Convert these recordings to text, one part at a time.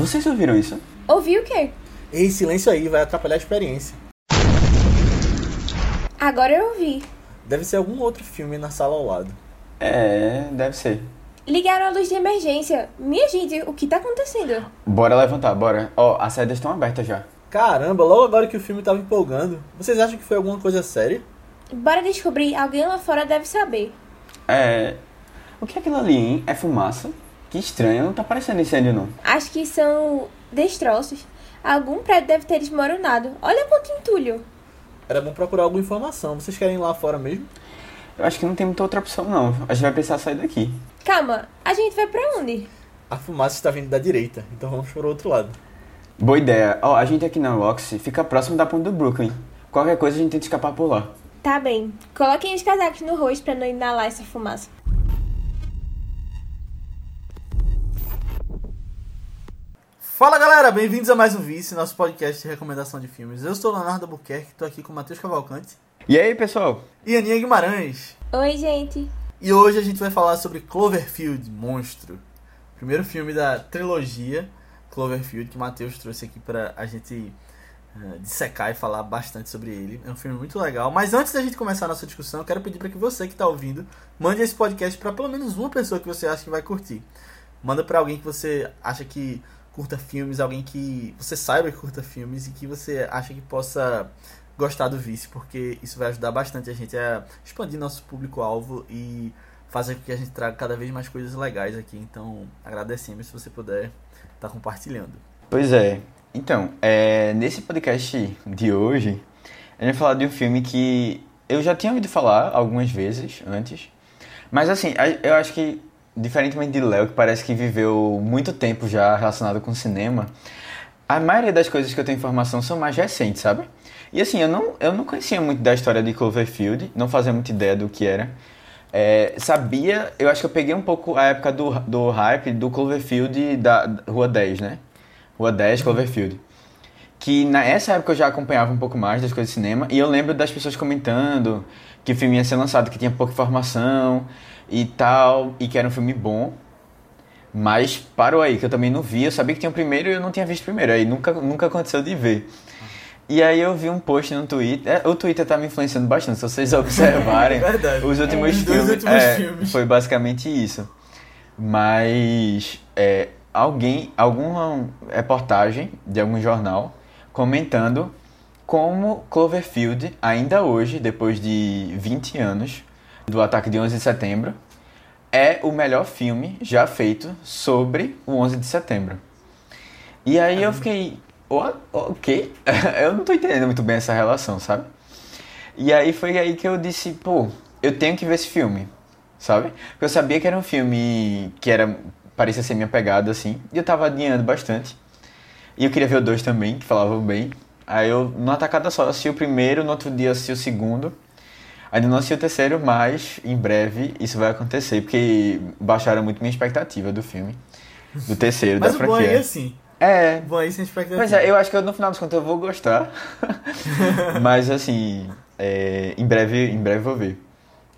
Vocês ouviram isso? Ouvi o quê? Ei, silêncio aí, vai atrapalhar a experiência. Agora eu ouvi. Deve ser algum outro filme na sala ao lado. É, deve ser. Ligaram a luz de emergência. Minha gente, o que tá acontecendo? Bora levantar, bora. Ó, as saídas estão abertas já. Caramba, logo agora que o filme tava empolgando. Vocês acham que foi alguma coisa séria? Bora descobrir, alguém lá fora deve saber. É. O que é aquilo ali, hein? É fumaça? Que estranho, não tá parecendo incêndio não. Acho que são destroços. Algum prédio deve ter desmoronado. Olha quanto entulho. Era bom procurar alguma informação. Vocês querem ir lá fora mesmo? Eu acho que não tem muita outra opção não. A gente vai precisar sair daqui. Calma, a gente vai pra onde? A fumaça está vindo da direita, então vamos para o outro lado. Boa ideia. Ó, a gente aqui na Roxy fica próximo da ponte do Brooklyn. Qualquer coisa a gente tenta escapar por lá. Tá bem. Coloquem os casacos no rosto pra não inalar essa fumaça. Fala galera, bem-vindos a mais um Vice, nosso podcast de recomendação de filmes. Eu sou Leonardo Albuquerque, tô aqui com o Matheus Cavalcante E aí, pessoal? e Aninha Guimarães. Oi, gente. E hoje a gente vai falar sobre Cloverfield, Monstro. Primeiro filme da trilogia Cloverfield que o Matheus trouxe aqui pra a gente eh, dissecar e falar bastante sobre ele. É um filme muito legal. Mas antes da gente começar a nossa discussão, eu quero pedir para que você que está ouvindo mande esse podcast para pelo menos uma pessoa que você acha que vai curtir. Manda para alguém que você acha que curta filmes, alguém que você saiba que curta filmes e que você acha que possa gostar do Vice, porque isso vai ajudar bastante a gente a expandir nosso público-alvo e fazer com que a gente traga cada vez mais coisas legais aqui. Então, agradecemos se você puder estar compartilhando. Pois é. Então, é, nesse podcast de hoje, a gente vai falar de um filme que eu já tinha ouvido falar algumas vezes antes. Mas assim, eu acho que, diferentemente de Léo, que parece que viveu muito tempo já relacionado com cinema, a maioria das coisas que eu tenho informação são mais recentes, sabe? E assim, eu não, eu não conhecia muito da história de Cloverfield, não fazia muita ideia do que era. É, sabia, eu acho que eu peguei um pouco a época do, do hype do Cloverfield da, da Rua 10, né? Rua 10, Cloverfield. Que nessa época eu já acompanhava um pouco mais das coisas de cinema e eu lembro das pessoas comentando que o filme ia ser lançado, que tinha pouca informação e tal, e que era um filme bom. Mas parou aí, que eu também não vi. Eu sabia que tinha o primeiro e eu não tinha visto o primeiro. Aí nunca, nunca aconteceu de ver. E aí eu vi um post no Twitter. é, O Twitter tá me influenciando bastante, se vocês observarem. Verdade. Os últimos Os dois filmes. últimos é, filmes. Foi basicamente isso. Mas é, alguém, alguma reportagem de algum jornal comentando como Cloverfield, ainda hoje, depois de 20 anos do ataque de 11 de setembro, é o melhor filme já feito sobre o 11 de setembro. E aí eu fiquei, o, o quê? eu não tô entendendo muito bem essa relação, sabe? E aí foi aí que eu disse, pô, eu tenho que ver esse filme, sabe? Porque eu sabia que era um filme que era parecia ser minha pegada, assim, e eu tava adiando bastante. E eu queria ver o dois também, que falavam bem. Aí eu, numa tacada só, assisti o primeiro, no outro dia assisti o segundo. Ainda não assisti o terceiro, mas em breve isso vai acontecer, porque baixaram muito minha expectativa do filme. Do terceiro, Mas da o bom aí é franquia. assim. É, Bom aí sem expectativa. Pois é, eu acho que eu, no final das contas eu vou gostar. Mas assim, é, em breve, em breve vou ver.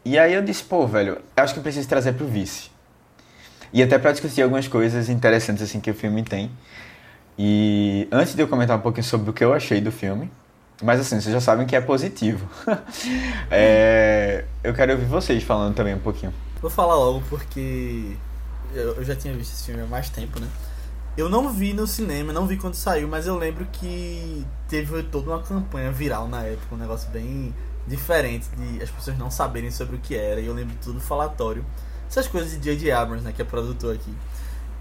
E aí eu disse, pô, velho, acho que eu preciso trazer pro vice. E até pra discutir algumas coisas interessantes assim que o filme tem. E antes de eu comentar um pouquinho sobre o que eu achei do filme, mas assim, vocês já sabem que é positivo. É, eu quero ouvir vocês falando também um pouquinho. Vou falar logo porque eu, já tinha visto esse filme há mais tempo, né? Eu não vi no cinema, não vi quando saiu, mas eu lembro que teve toda uma campanha viral na época, um negócio bem diferente de as pessoas não saberem sobre o que era. E eu lembro tudo falatório. Essas coisas de J.J. Abrams, né, que é produtor aqui.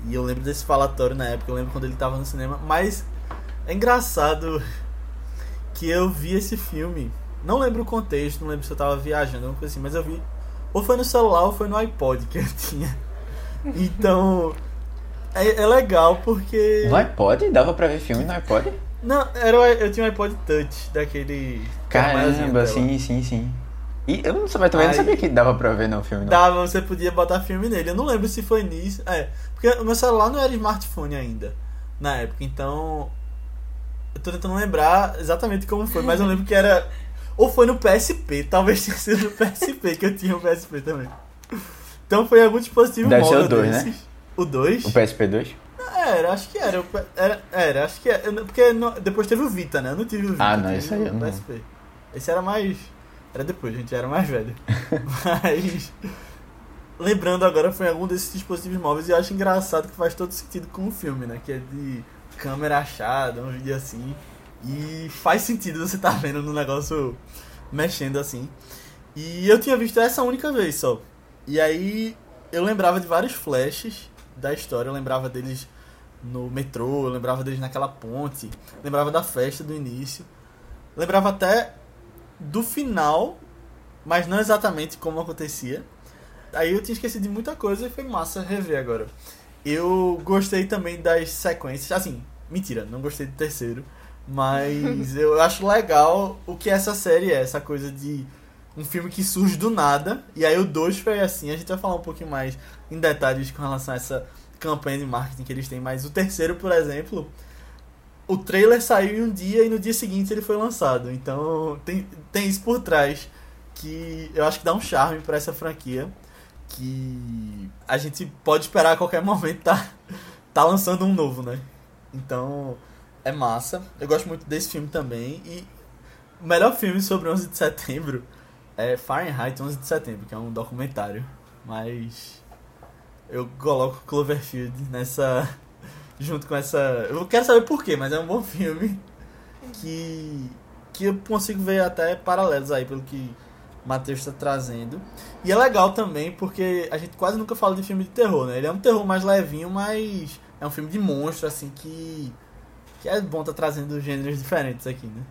E eu lembro desse falatório na época, eu lembro quando ele tava no cinema, mas é engraçado que eu vi esse filme, não lembro o contexto, não lembro se eu tava viajando, alguma coisa assim, mas eu vi ou foi no celular ou foi no iPod que eu tinha. Então, é, é legal porque. No iPod? Dava pra ver filme no iPod? Não, era, eu tinha um iPod Touch, daquele. Caramba, sim, sim, sim. E eu não sabia, também não Aí- sabia que dava pra ver no filme, não. Dava, você podia botar filme nele. Eu não lembro se foi nisso. É, porque o meu celular não era smartphone ainda, na época, então. Eu tô tentando lembrar exatamente como foi, mas eu lembro que era. Ou foi no PSP, talvez tenha sido no PSP, que eu tinha o PSP também. Então foi algum dispositivo Deve ser o dois, né? desses. O 2? O PSP2? Era, acho que era. Era, era acho que era. Porque não- depois teve o Vita, né? Eu não tive o Vita. Ah, não, esse aí eu não. PSP. Esse era mais. Era depois, a gente era mais velho. Mas. Lembrando agora, foi algum desses dispositivos móveis e eu acho engraçado que faz todo sentido com o filme, né? Que é de câmera achada, um vídeo assim. E faz sentido você estar vendo no negócio mexendo assim. E eu tinha visto essa única vez só. E aí eu lembrava de vários flashes da história, eu lembrava deles no metrô, eu lembrava deles naquela ponte, lembrava da festa do início, lembrava até do final, mas não exatamente como acontecia. Aí eu tinha esquecido de muita coisa e foi massa rever agora. Eu gostei também das sequências, assim, mentira, não gostei do terceiro, mas eu acho legal o que essa série é, essa coisa de um filme que surge do nada, e aí o 2 foi assim, a gente vai falar um pouquinho mais em detalhes com relação a essa campanha de marketing que eles têm, mas o terceiro, por exemplo, o trailer saiu em um dia e no dia seguinte ele foi lançado, então tem, tem isso por trás que eu acho que dá um charme pra essa franquia, que a gente pode esperar a qualquer momento tá, tá lançando um novo, né? Então é massa, eu gosto muito desse filme também, e o melhor filme sobre 11 de setembro é Fahrenheit 11 de setembro, que é um documentário. Mas eu coloco Cloverfield nessa. junto com essa. Eu quero saber porquê, mas é um bom filme que. que eu consigo ver até paralelos aí pelo que Matheus está trazendo. E é legal também porque a gente quase nunca fala de filme de terror, né? Ele é um terror mais levinho, mas é um filme de monstro, assim, que. que é bom estar trazendo gêneros diferentes aqui, né?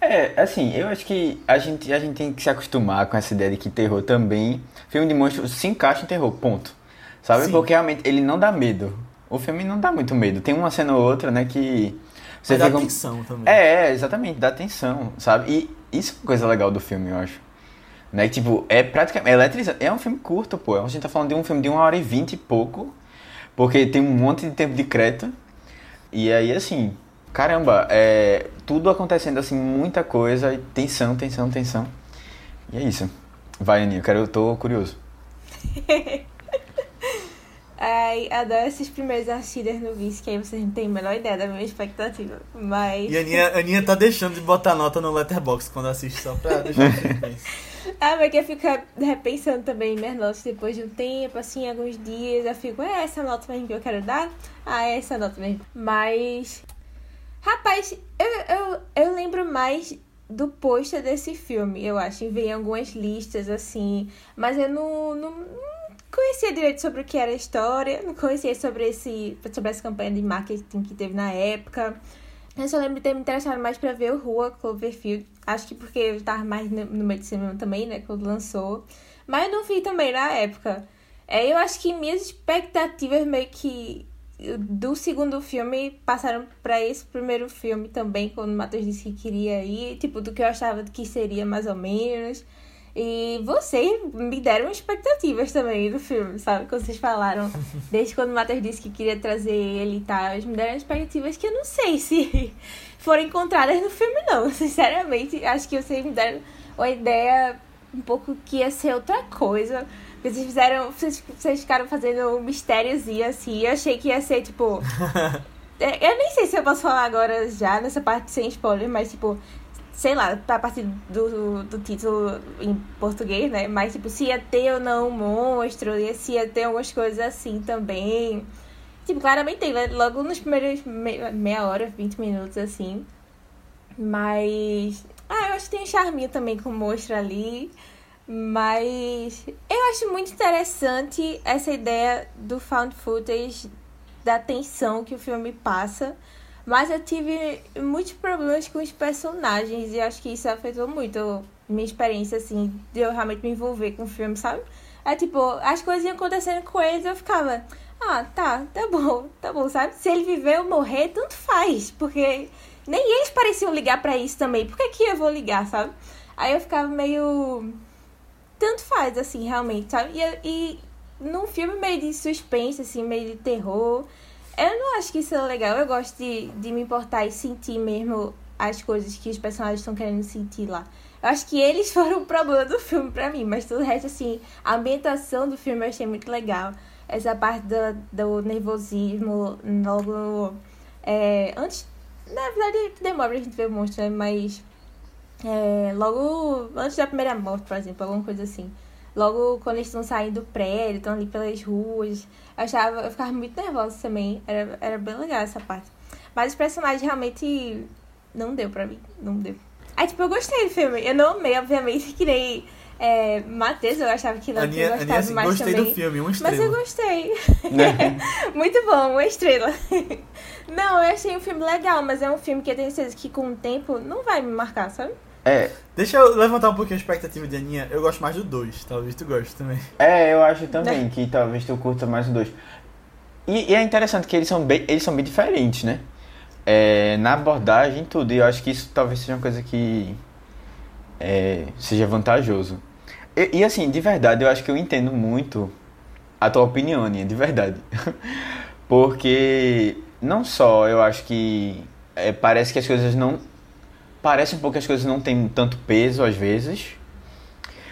É, assim, eu acho que a gente, a gente tem que se acostumar com essa ideia de que terror também. Filme de monstro se encaixa em terror, ponto. Sabe? Sim. Porque realmente ele não dá medo. O filme não dá muito medo. Tem uma cena ou outra, né, que. Você Mas dá um- atenção também. É, é, exatamente, dá atenção, sabe? E isso é uma coisa legal do filme, eu acho. Né? Tipo, é praticamente. É eletrizante. É um filme curto, pô. A gente tá falando de um filme de uma hora e vinte e pouco. Porque tem um monte de tempo de crédito. E aí, assim, caramba, é. Tudo acontecendo assim, muita coisa, e tensão, tensão, tensão. E é isso. Vai, Aninha, eu, quero, eu tô curioso. Ai, adoro esses primeiros assistidas no Vice, que aí vocês não têm a menor ideia da minha expectativa. Mas. E a Aninha, a Aninha tá deixando de botar nota no Letterboxd quando assiste, só pra deixar. Ah, mas que eu fico repensando também minhas notas depois de um tempo, assim, alguns dias. Eu fico, é essa nota mesmo que eu quero dar? Ah, é essa nota mesmo. Mas. Rapaz, eu, eu, eu lembro mais do pôster desse filme, eu acho. Veio algumas listas, assim. Mas eu não, não, não conhecia direito sobre o que era a história. Não conhecia sobre, esse, sobre essa campanha de marketing que teve na época. Eu só lembro de ter me interessado mais pra ver o Rua Cloverfield. Acho que porque eu tava mais no, meio de cinema também, né? Quando lançou. Mas eu não vi também na época. É, eu acho que minhas expectativas meio que do segundo filme passaram pra esse primeiro filme também, quando o Matheus disse que queria ir, tipo, do que eu achava que seria mais ou menos. E vocês me deram expectativas também do filme, sabe? Quando vocês falaram, desde quando o Matheus disse que queria trazer ele e tal, eles me deram expectativas que eu não sei se foram encontradas no filme, não. Sinceramente, acho que vocês me deram uma ideia um pouco que ia ser outra coisa. Vocês fizeram. Vocês, vocês ficaram fazendo um mistériozinho assim. Eu achei que ia ser, tipo. É, Eu nem sei se eu posso falar agora já nessa parte sem spoiler, mas tipo, sei lá, a partir do, do título em português, né? Mas tipo, se ia ter ou não um monstro, se ia ter algumas coisas assim também. Tipo, claramente tem, né? logo nos primeiros me- meia hora, 20 minutos assim. Mas. Ah, eu acho que tem um charminho também com o monstro ali. Mas eu acho muito interessante essa ideia do found footage, da tensão que o filme passa. Mas eu tive muitos problemas com os personagens e acho que isso afetou muito minha experiência, assim, de eu realmente me envolver com o filme, sabe? É tipo, as coisas iam acontecendo com eles eu ficava, ah, tá, tá bom, tá bom, sabe? Se ele viver ou morrer, tanto faz, porque nem eles pareciam ligar pra isso também, por que, que eu vou ligar, sabe? Aí eu ficava meio. Tanto faz, assim, realmente, sabe? E, e num filme meio de suspense, assim, meio de terror. Eu não acho que isso é legal. Eu gosto de, de me importar e sentir mesmo as coisas que os personagens estão querendo sentir lá. Eu acho que eles foram o problema do filme pra mim, mas todo o resto, assim, a ambientação do filme eu achei muito legal. essa parte do, do nervosismo logo. É, antes. Na verdade, demora pra gente ver o monstro, né? Mas. É, logo antes da primeira morte, por exemplo, alguma coisa assim. Logo quando eles estão saindo do prédio, estão ali pelas ruas. Eu, achava, eu ficava muito nervosa também. Era, era bem legal essa parte. Mas os personagens realmente não deu pra mim. Não deu. Aí, tipo, eu gostei do filme. Eu não amei, obviamente, que nem é, Matheus, eu achava que não tinha gostado assim, mais gostei também. do filme, uma estrela. Mas eu gostei. Muito bom, uma estrela. Não, eu achei um filme legal, mas é um filme que eu tenho certeza que com o tempo não vai me marcar, sabe? É, Deixa eu levantar um pouquinho a expectativa de Aninha. Eu gosto mais do 2, talvez tu goste também. é, eu acho também que talvez tu curta mais o dois. E, e é interessante que eles são bem, eles são bem diferentes, né? É, na abordagem tudo. E eu acho que isso talvez seja uma coisa que é, seja vantajoso. E, e, assim, de verdade, eu acho que eu entendo muito a tua opinião, Aninha, de verdade. Porque não só eu acho que é, parece que as coisas não. Parece um pouco que as coisas não têm tanto peso às vezes.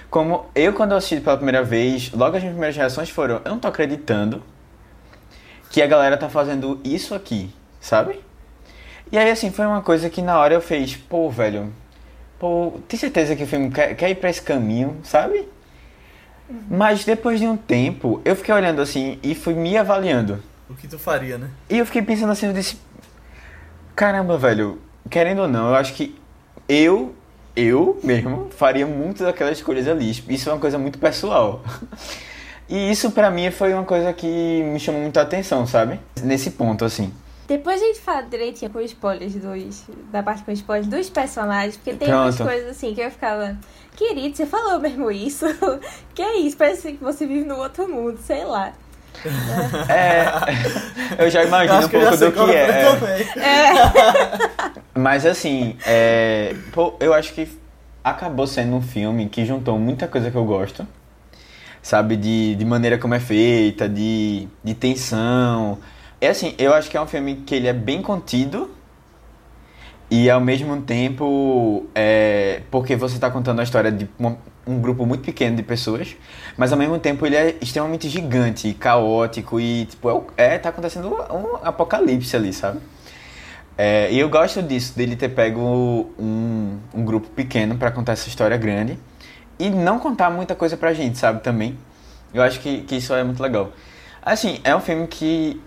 Como eu, quando eu assisti pela primeira vez, logo as minhas primeiras reações foram: eu não tô acreditando que a galera tá fazendo isso aqui, sabe? E aí, assim, foi uma coisa que na hora eu fiz: pô, velho, pô, tem certeza que o filme quer, quer ir pra esse caminho, sabe? Mas depois de um tempo, eu fiquei olhando assim e fui me avaliando. O que tu faria, né? E eu fiquei pensando assim, eu disse, caramba, velho, querendo ou não, eu acho que eu, eu mesmo, faria muito daquelas escolhas ali. Isso é uma coisa muito pessoal. E isso pra mim foi uma coisa que me chamou muita atenção, sabe? Nesse ponto, assim. Depois a gente fala direitinho com spoilers dos, da parte com spoilers dos personagens, porque tem umas Pronto. coisas assim que eu ficava, querido, você falou mesmo isso? que é isso? Parece que você vive no outro mundo, sei lá. É, eu já imagino um eu já pouco do que foi é. Mas assim, é, pô, eu acho que acabou sendo um filme que juntou muita coisa que eu gosto. Sabe, de, de maneira como é feita, de, de tensão. É assim, eu acho que é um filme que ele é bem contido e ao mesmo tempo é porque você está contando a história de uma- um grupo muito pequeno de pessoas, mas ao mesmo tempo ele é extremamente gigante, caótico e tipo é, é tá acontecendo um apocalipse ali, sabe? É, e eu gosto disso, dele ter pego um, um grupo pequeno pra contar essa história grande e não contar muita coisa pra gente, sabe, também. Eu acho que, que isso é muito legal. Assim, é um filme que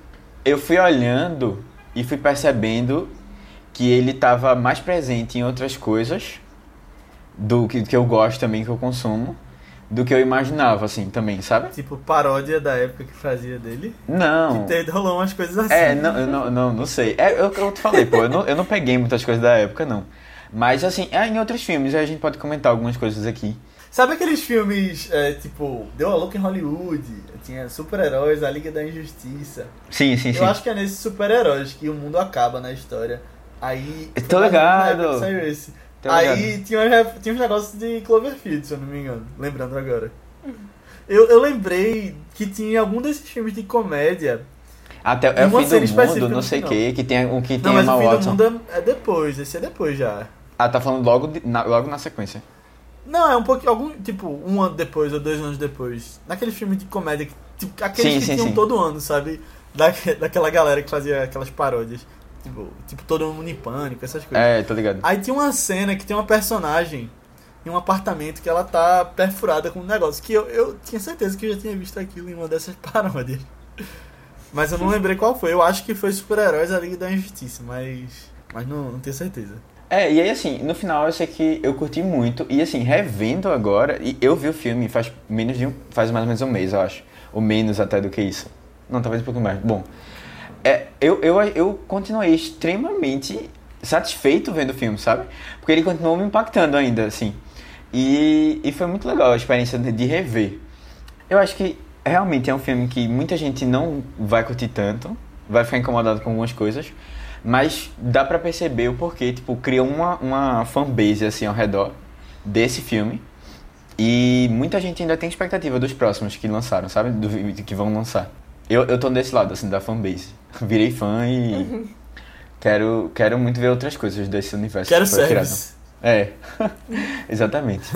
eu fui olhando e fui percebendo que ele tava mais presente em outras coisas do que, que eu gosto também, que eu consumo, do que eu imaginava, assim, também, sabe? Tipo, paródia da época que fazia dele. Não. Que rolou umas coisas assim. É, não, eu não, não, não sei. É, eu, eu te falei, pô, eu não, eu não peguei muitas coisas da época, não. Mas, assim, é em outros filmes, a gente pode comentar algumas coisas aqui. Sabe aqueles filmes, é, tipo, Deu a Louca em Hollywood, tinha super-heróis, A Liga da Injustiça. Sim, sim, sim. Eu acho que é nesses super-heróis que o mundo acaba na história. Aí. Eu tô ligado. Saiu esse. Tô Aí tinha, uns- tinha uns negócios de Cloverfield, se eu não me engano. Lembrando agora. Eu, eu lembrei que tinha algum desses filmes de comédia. Até é o fim do mundo, não sei o que, que tem um que tem Não, mas Emma o fim Watson. do mundo é é depois, esse é depois já. Ah, tá falando logo, de- na, logo na sequência. Não, é um pouco. Algum, tipo, um ano depois ou dois anos depois. Naquele filme de comédia, que, tipo, aqueles Sim, que sim, tinham sim. todo ano, sabe? Daque- daquela galera que fazia aquelas paródias. Tipo, tipo todo mundo em pânico, essas coisas. É, tô ligado. Aí tinha uma cena que tem uma personagem em um apartamento que ela tá perfurada com um negócio. Que eu, eu tinha certeza que eu já tinha visto aquilo em uma dessas paródias. Mas eu não lembrei qual foi. Eu acho que foi Super-Heróis da Liga da Injustiça, mas. Mas não, não tenho certeza. É, e aí assim, no final eu sei que eu curti muito, e assim, revendo agora, e eu vi o filme faz menos de um, faz mais ou menos um mês, eu acho. Ou menos até do que isso. Não, talvez um pouquinho mais. Bom, é, eu, eu, eu continuei extremamente satisfeito vendo o filme, sabe? Porque ele continuou me impactando ainda, assim. E, e foi muito legal a experiência de, rever. Eu acho que realmente é um filme que muita gente não vai curtir tanto, vai ficar incomodado com algumas coisas, mas dá pra perceber o porquê, tipo, criou uma, uma fanbase assim ao redor desse filme. E muita gente ainda tem expectativa dos próximos que lançaram, sabe? Do, que vão lançar. Eu, eu tô desse lado, assim, da fanbase. Virei fã e quero, quero muito ver outras coisas desse universo. Quero que service. É, exatamente.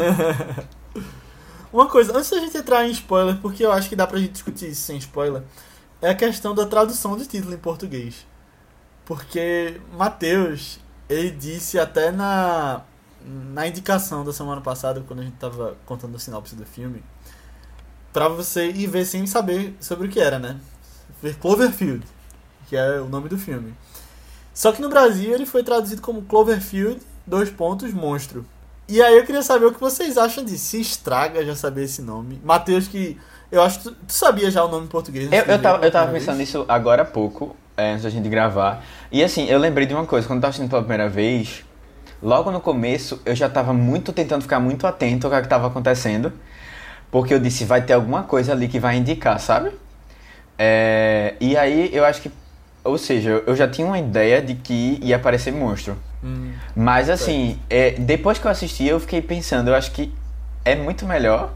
Uma coisa, antes da gente entrar em spoiler, porque eu acho que dá pra gente discutir isso sem spoiler, é a questão da tradução de título em português. Porque Matheus, ele disse até na, na indicação da semana passada, quando a gente tava contando a sinopse do filme, pra você ir ver sem saber sobre o que era, né? Ver Cloverfield, que é o nome do filme. Só que no Brasil ele foi traduzido como Cloverfield, dois pontos, monstro. E aí eu queria saber o que vocês acham disso. Se estraga já saber esse nome. Matheus, que eu acho que tu, tu sabia já o nome em português. Eu, eu tava, eu tava pensando nisso agora há pouco, é, antes da gente gravar. E assim, eu lembrei de uma coisa, quando eu tava assistindo pela primeira vez, logo no começo eu já tava muito tentando ficar muito atento ao que, é que tava acontecendo. Porque eu disse, vai ter alguma coisa ali que vai indicar, sabe? É, e aí eu acho que. Ou seja, eu já tinha uma ideia de que ia aparecer monstro. Hum, Mas assim, é, depois que eu assisti, eu fiquei pensando, eu acho que é muito melhor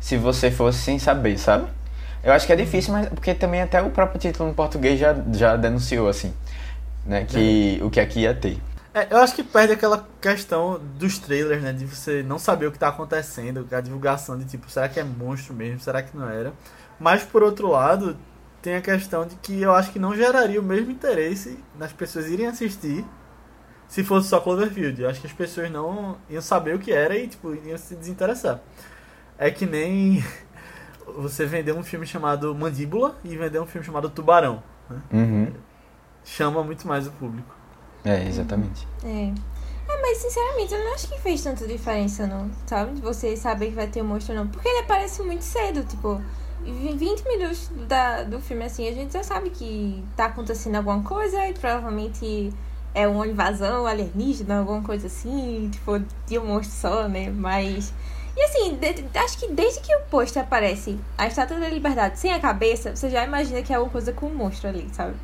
se você fosse sem saber, sabe? Eu acho que é difícil, mas porque também até o próprio título em português já, já denunciou, assim, né? Que o que aqui ia ter. É, eu acho que perde aquela questão dos trailers, né? De você não saber o que tá acontecendo, a divulgação de tipo, será que é monstro mesmo? Será que não era? Mas por outro lado, tem a questão de que eu acho que não geraria o mesmo interesse nas pessoas irem assistir se fosse só Cloverfield. Eu acho que as pessoas não iam saber o que era e tipo, iam se desinteressar. É que nem você vender um filme chamado Mandíbula e vender um filme chamado Tubarão. né? Uhum. Chama muito mais o público. É, exatamente. É. É, mas sinceramente, eu não acho que fez tanta diferença, não, sabe? De você saber que vai ter um monstro, não. Porque ele aparece muito cedo, tipo, em 20 minutos da, do filme, assim, a gente já sabe que tá acontecendo alguma coisa e provavelmente é uma invasão alienígena, alguma coisa assim, tipo, de um monstro só, né? Mas. E assim, de- acho que desde que o pôster aparece a Estátua da Liberdade sem a cabeça, você já imagina que é alguma coisa com um monstro ali, sabe?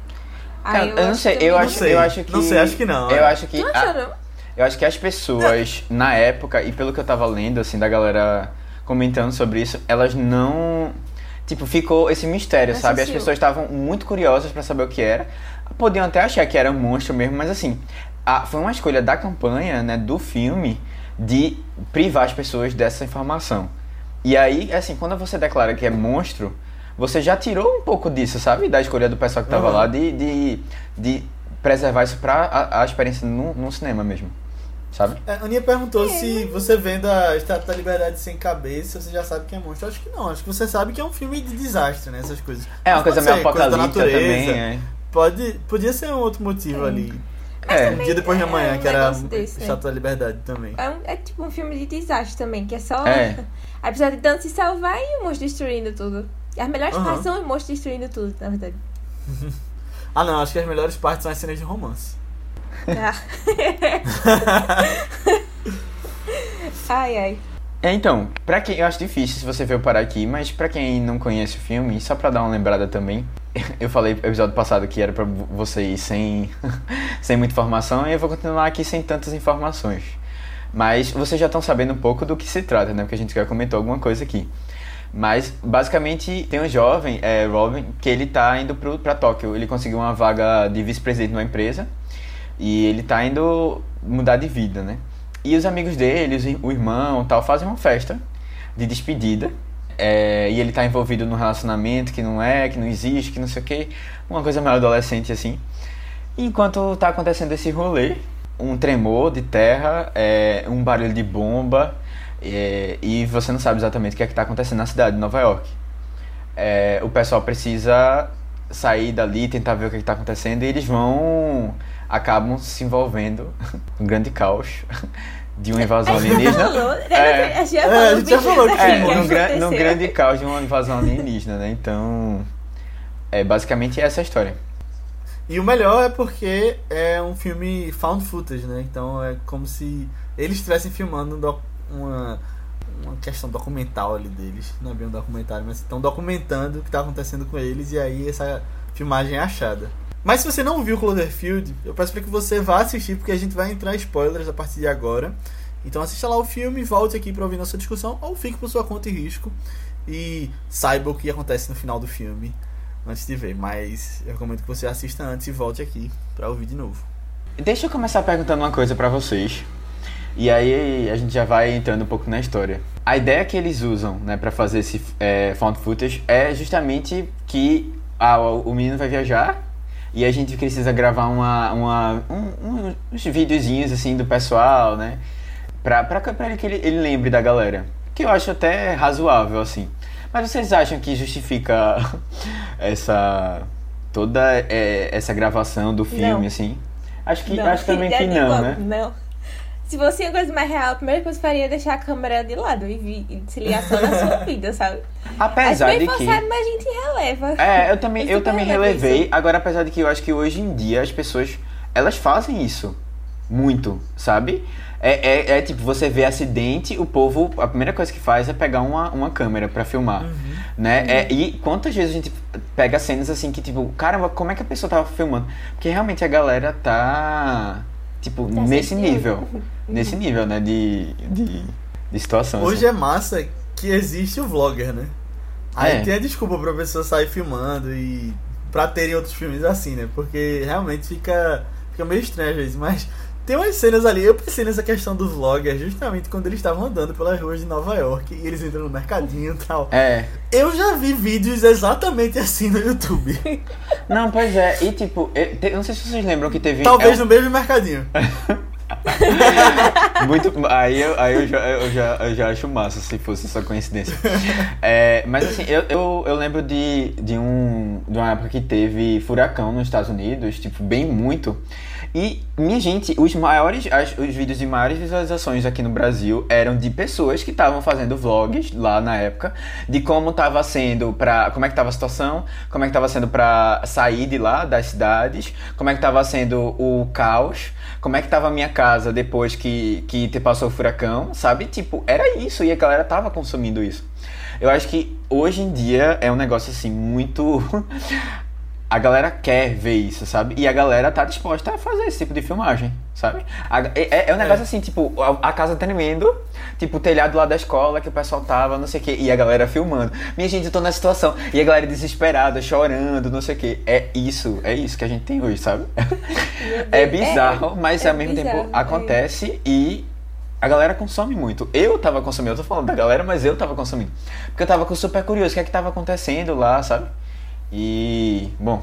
Cara, eu, não sei, eu Não acho, sei. eu acho que. Não sei, acho que não, Eu é. acho que. A-? Eu acho que as pessoas, na época, e pelo que eu tava lendo, assim, da galera comentando sobre isso, elas não. Tipo, ficou esse mistério, sabe? As pessoas estavam muito curiosas pra saber o que era. Podiam até achar que era um monstro mesmo, mas assim, a- foi uma escolha da campanha, né, do filme, de privar as pessoas dessa informação. E aí, assim, quando você declara que é monstro, você já tirou um pouco disso, sabe? Da escolha do pessoal que tava Uhum. lá, de, de, de preservar isso pra a, a experiência no, no cinema mesmo, sabe? É, a Aninha perguntou É. se você vendo a Estátua da Liberdade sem cabeça, você já sabe que é monstro. Eu acho que não, acho que você sabe que é um filme de desastre, né? Essas coisas. É uma Mas coisa meio apocalíptica também, é. Pode, podia ser um outro motivo É. ali. Mas É. Um dia depois de é amanhã, um que era desse, né? Estátua da Liberdade também. É, um- é tipo um filme de desastre também, que é só. É. Aí precisa de tanto se salvar e o monstro destruindo tudo. As melhores Aham. partes são o monstro destruindo tudo, na verdade. Ah não, acho que as melhores partes são as cenas de romance. Ah. ai, ai. É, então, pra quem eu acho difícil se você veio parar aqui, mas pra quem não conhece o filme, só pra dar uma lembrada também, eu falei no episódio passado que era pra vo- você ir sem, sem muita informação e eu vou continuar aqui sem tantas informações. Mas vocês já estão sabendo um pouco do que se trata, né? Porque a gente já comentou alguma coisa aqui. Mas, basicamente, tem um jovem, é, Robin, que ele tá indo pro, pra Tóquio. Ele conseguiu uma vaga de vice-presidente numa empresa e ele tá indo mudar de vida, né? E os amigos dele, o irmão tal, fazem uma festa de despedida. É, e ele tá envolvido num relacionamento que não é, que não existe, que não sei o que. Uma coisa meio adolescente assim. Enquanto tá acontecendo esse rolê, um tremor de terra, é, um barulho de bomba, é, e você não sabe exatamente o que é que tá acontecendo na cidade de Nova York. É, o pessoal precisa sair dali, tentar ver o que está acontecendo, e eles vão. acabam se envolvendo num grande caos de uma invasão A gente já alienígena. falou, né? É. A gente já É, falou, a gente já bicho, falou que É, num, gran- num grande caos de uma invasão alienígena, né? Então. É basicamente essa a história. E o melhor é porque é um filme found footage, né? Então é como se eles estivessem filmando um doc- uma, uma questão documental ali deles. Não é bem um documentário, mas estão documentando o que está acontecendo com eles e aí essa filmagem é achada. Mas se você não viu Cloverfield, eu peço para que você vá assistir porque a gente vai entrar em spoilers a partir de agora. Então assista lá o filme, volte aqui para ouvir nossa discussão ou fique por sua conta e risco e saiba o que acontece no final do filme antes de ver, mas eu recomendo que você assista antes e volte aqui pra ouvir de novo. Deixa eu começar perguntando uma coisa pra vocês. E aí a gente já vai entrando um pouco na história. A ideia que eles usam, né, para fazer esse é, found footage é justamente que ah, o menino vai viajar e a gente precisa gravar uma, uma, um, uns videozinhos assim do pessoal, né? Pra, pra, pra ele que ele, ele lembre da galera. Que eu acho até razoável, assim. Mas vocês acham que justifica essa. toda é, essa gravação do filme, Não. assim? Acho que Não, acho também que digo não, né? Não. Se fosse uma coisa mais real, a primeira coisa que eu faria é deixar a câmera de lado e, vi- e se ligar só na sua vida, sabe? Apesar Acho de bem que. forçado, mas a gente releva. É, eu também, Eu também relevo relevei. isso. Agora, apesar de que eu acho que hoje em dia as pessoas elas fazem isso muito, sabe? É, é, é tipo, você vê acidente, o povo, a primeira coisa que faz é pegar uma, uma câmera pra filmar, né? É, e quantas vezes a gente pega cenas assim que, tipo, caramba, como é que a pessoa tava filmando? Porque realmente a galera tá, tipo, Tá nesse sensível. nível, nesse nível, né, de, de, de situação. Hoje assim. é massa que existe o vlogger, né? Aí É. tem a desculpa pra pessoa sair filmando e pra terem outros filmes assim, né? Porque realmente fica, fica meio estranho às vezes, mas tem umas cenas ali, eu pensei nessa questão do vlogger justamente quando eles estavam andando pelas ruas de Nova York e eles entram no mercadinho e tal. É, Eu já vi vídeos exatamente assim no YouTube. não, pois é, e tipo, eu, te- não sei se vocês lembram que teve... Talvez é, no mesmo mercadinho. Muito. Aí eu, aí eu, já, eu, já, eu já acho massa se fosse só coincidência. É, mas assim, eu, eu, eu lembro de, de, um, de uma época que teve furacão nos Estados Unidos, tipo, bem muito. E, minha gente, os maiores, as- os vídeos de maiores visualizações aqui no Brasil eram de pessoas que estavam fazendo vlogs lá na época, de como estava sendo pra. como é que estava a situação, como é que estava sendo pra sair de lá, das cidades, como é que estava sendo o caos, como é que estava a minha casa depois que, que te passou o furacão, sabe? Tipo, era isso, e a galera tava consumindo isso. Eu acho que hoje em dia é um negócio assim muito. A galera quer ver isso, sabe? E a galera tá disposta a fazer esse tipo de filmagem, sabe? A- é, é um negócio assim, tipo, a, a casa tremendo, tipo, o telhado lá da escola que o pessoal tava, não sei o quê, e a galera filmando. Minha gente, eu tô nessa situação. E a galera desesperada, chorando, não sei o quê. É isso, é isso que a gente tem hoje, sabe? É bizarro, mas é ao mesmo bizarro, tempo é. acontece e a galera consome muito. Eu tava consumindo, eu tô falando da galera, mas eu tava consumindo. Porque eu tava com super curioso o que é que tava acontecendo lá, sabe? E, bom,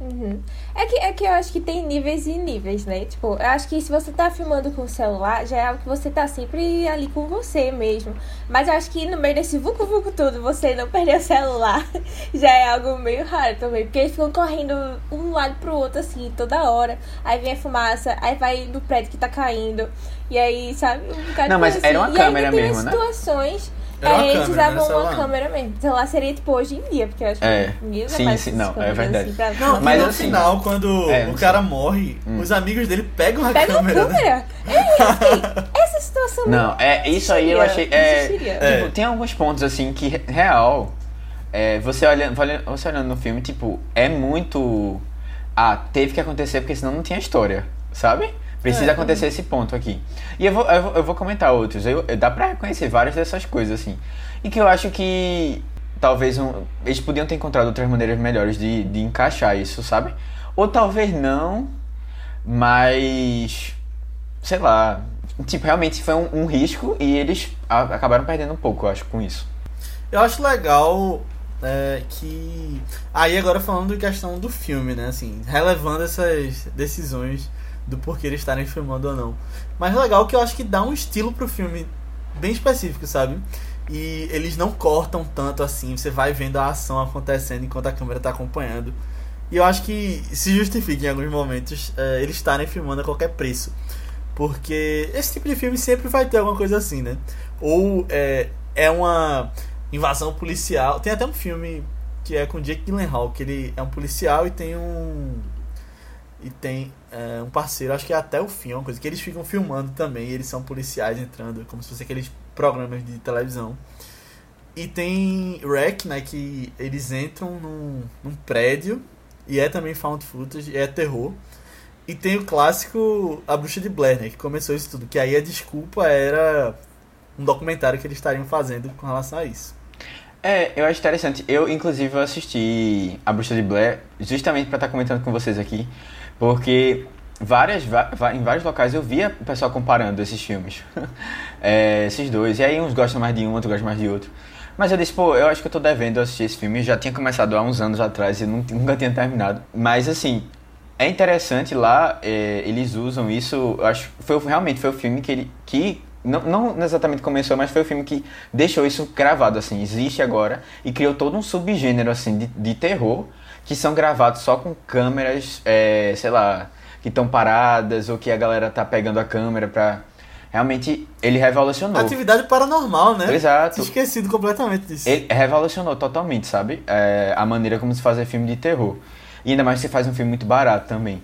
Uhum. É, que, é que eu acho que tem níveis e níveis, né? Tipo, eu acho que se você tá filmando com o celular, já é algo que você tá sempre ali com você mesmo. Mas eu acho que no meio desse vucu-vucu tudo, você não perder o celular, já é algo meio raro também. Porque eles ficam correndo um lado pro outro, assim, toda hora. Aí vem a fumaça, aí vai no prédio que tá caindo. E aí, sabe? Um Não, mas coisa era assim. uma E câmera mesmo, né? situações... Era uma é, eles câmera, usavam era uma câmera mesmo. Celular seria tipo hoje em dia, porque eu acho É. que ninguém usa Sim, mais sim, não, é câmeras verdade. assim pra- Não, Mas no assim- final, quando É, o cara morre, Hum. os amigos dele pegam a Pega a câmera. né? câmera. É, assim, essa situação Não, é isso aí eu achei. É, existiria. É. tipo, tem alguns pontos assim que real. É, você olhando, você olhando no filme, tipo, é muito. Ah, teve que acontecer porque senão não tinha história, sabe? Precisa É. acontecer esse ponto aqui. E eu vou, eu vou, eu vou comentar outros. Eu, dá pra reconhecer várias dessas coisas, assim. E que eu acho que talvez um, eles podiam ter encontrado outras maneiras melhores de, de encaixar isso, sabe? Ou talvez não, mas. Sei lá. Tipo, realmente foi um, um risco e eles a- acabaram perdendo um pouco, eu acho, com isso. Eu acho legal é, que. Aí agora falando de questão do filme, né? Assim, relevando essas decisões do porquê eles estarem filmando ou não. Mas legal que eu acho que dá um estilo pro filme bem específico, sabe? E eles não cortam tanto assim, você vai vendo a ação acontecendo enquanto a câmera tá acompanhando. E eu acho que se justifica em alguns momentos é, eles estarem filmando a qualquer preço. Porque esse tipo de filme sempre vai ter alguma coisa assim, né? Ou é, é uma invasão policial. Tem até um filme que é com Jake Gyllenhaal, que ele é um policial e tem um e tem é, um parceiro, acho que é até o fim, é uma coisa que eles ficam filmando também, eles são policiais entrando, como se fosse aqueles programas de televisão. E tem Wreck, né, que eles entram num, num prédio e é também found footage, é terror. E tem o clássico A Bruxa de Blair, né, que começou isso tudo, que aí a desculpa era um documentário que eles estariam fazendo com relação a isso. É, eu acho interessante. Eu, inclusive, assisti A Bruxa de Blair justamente pra estar comentando com vocês aqui, porque várias, em vários locais eu via o pessoal comparando esses filmes. É, esses dois. E aí uns gostam mais de um, outros gostam mais de outro. Mas eu disse, pô, eu acho que eu tô devendo assistir esse filme. Eu já tinha começado há uns anos atrás e nun- nunca tinha terminado. Mas assim, é interessante lá, é, eles usam isso, eu acho foi, realmente foi o filme que ele. Que não, não exatamente começou, mas foi o filme que deixou isso gravado, assim, existe agora, e criou todo um subgênero assim de, de terror que são gravados só com câmeras, é, sei lá, que estão paradas ou que a galera tá pegando a câmera pra. Realmente, ele revolucionou. Atividade paranormal, né? Exato. Esquecido completamente disso. Ele revolucionou totalmente, sabe? É, a maneira como se fazer filme de terror. E ainda mais se faz um filme muito barato também.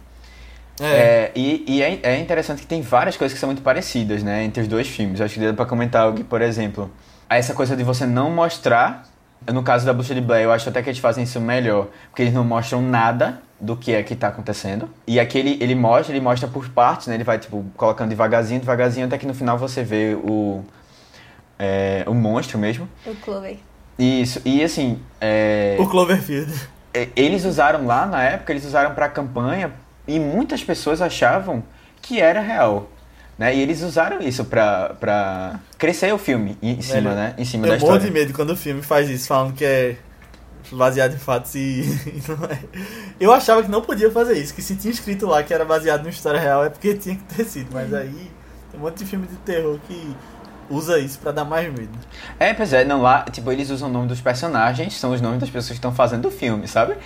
É. É, e e é, é interessante que tem várias coisas que são muito parecidas, né? Entre os dois filmes. Eu acho que dá pra comentar algo, que, por exemplo, essa coisa de você não mostrar. No caso da Bruxa de Blair, eu acho até que eles fazem isso melhor. Porque eles não mostram nada do que é que tá acontecendo. E aqui ele, ele mostra, ele mostra por partes, né? Ele vai, tipo, colocando devagarzinho, devagarzinho, até que no final você vê o... é, o monstro mesmo. O Clover. Isso, e assim, é, O Cloverfield. é, eles usaram lá na época, eles usaram pra campanha e muitas pessoas achavam que era real. Né? E eles usaram isso pra, pra crescer o filme em cima, Velho, né? Em cima da Eu morro de história. medo quando o filme faz isso, falando que é baseado em fatos e, e não é. Eu achava que não podia fazer isso, que se tinha escrito lá que era baseado numa história real é porque tinha que ter sido, mas aí tem um monte de filme de terror que usa isso pra dar mais medo. É, pois é, não, lá, tipo, eles usam o nome dos personagens, são os nomes das pessoas que estão fazendo o filme, sabe?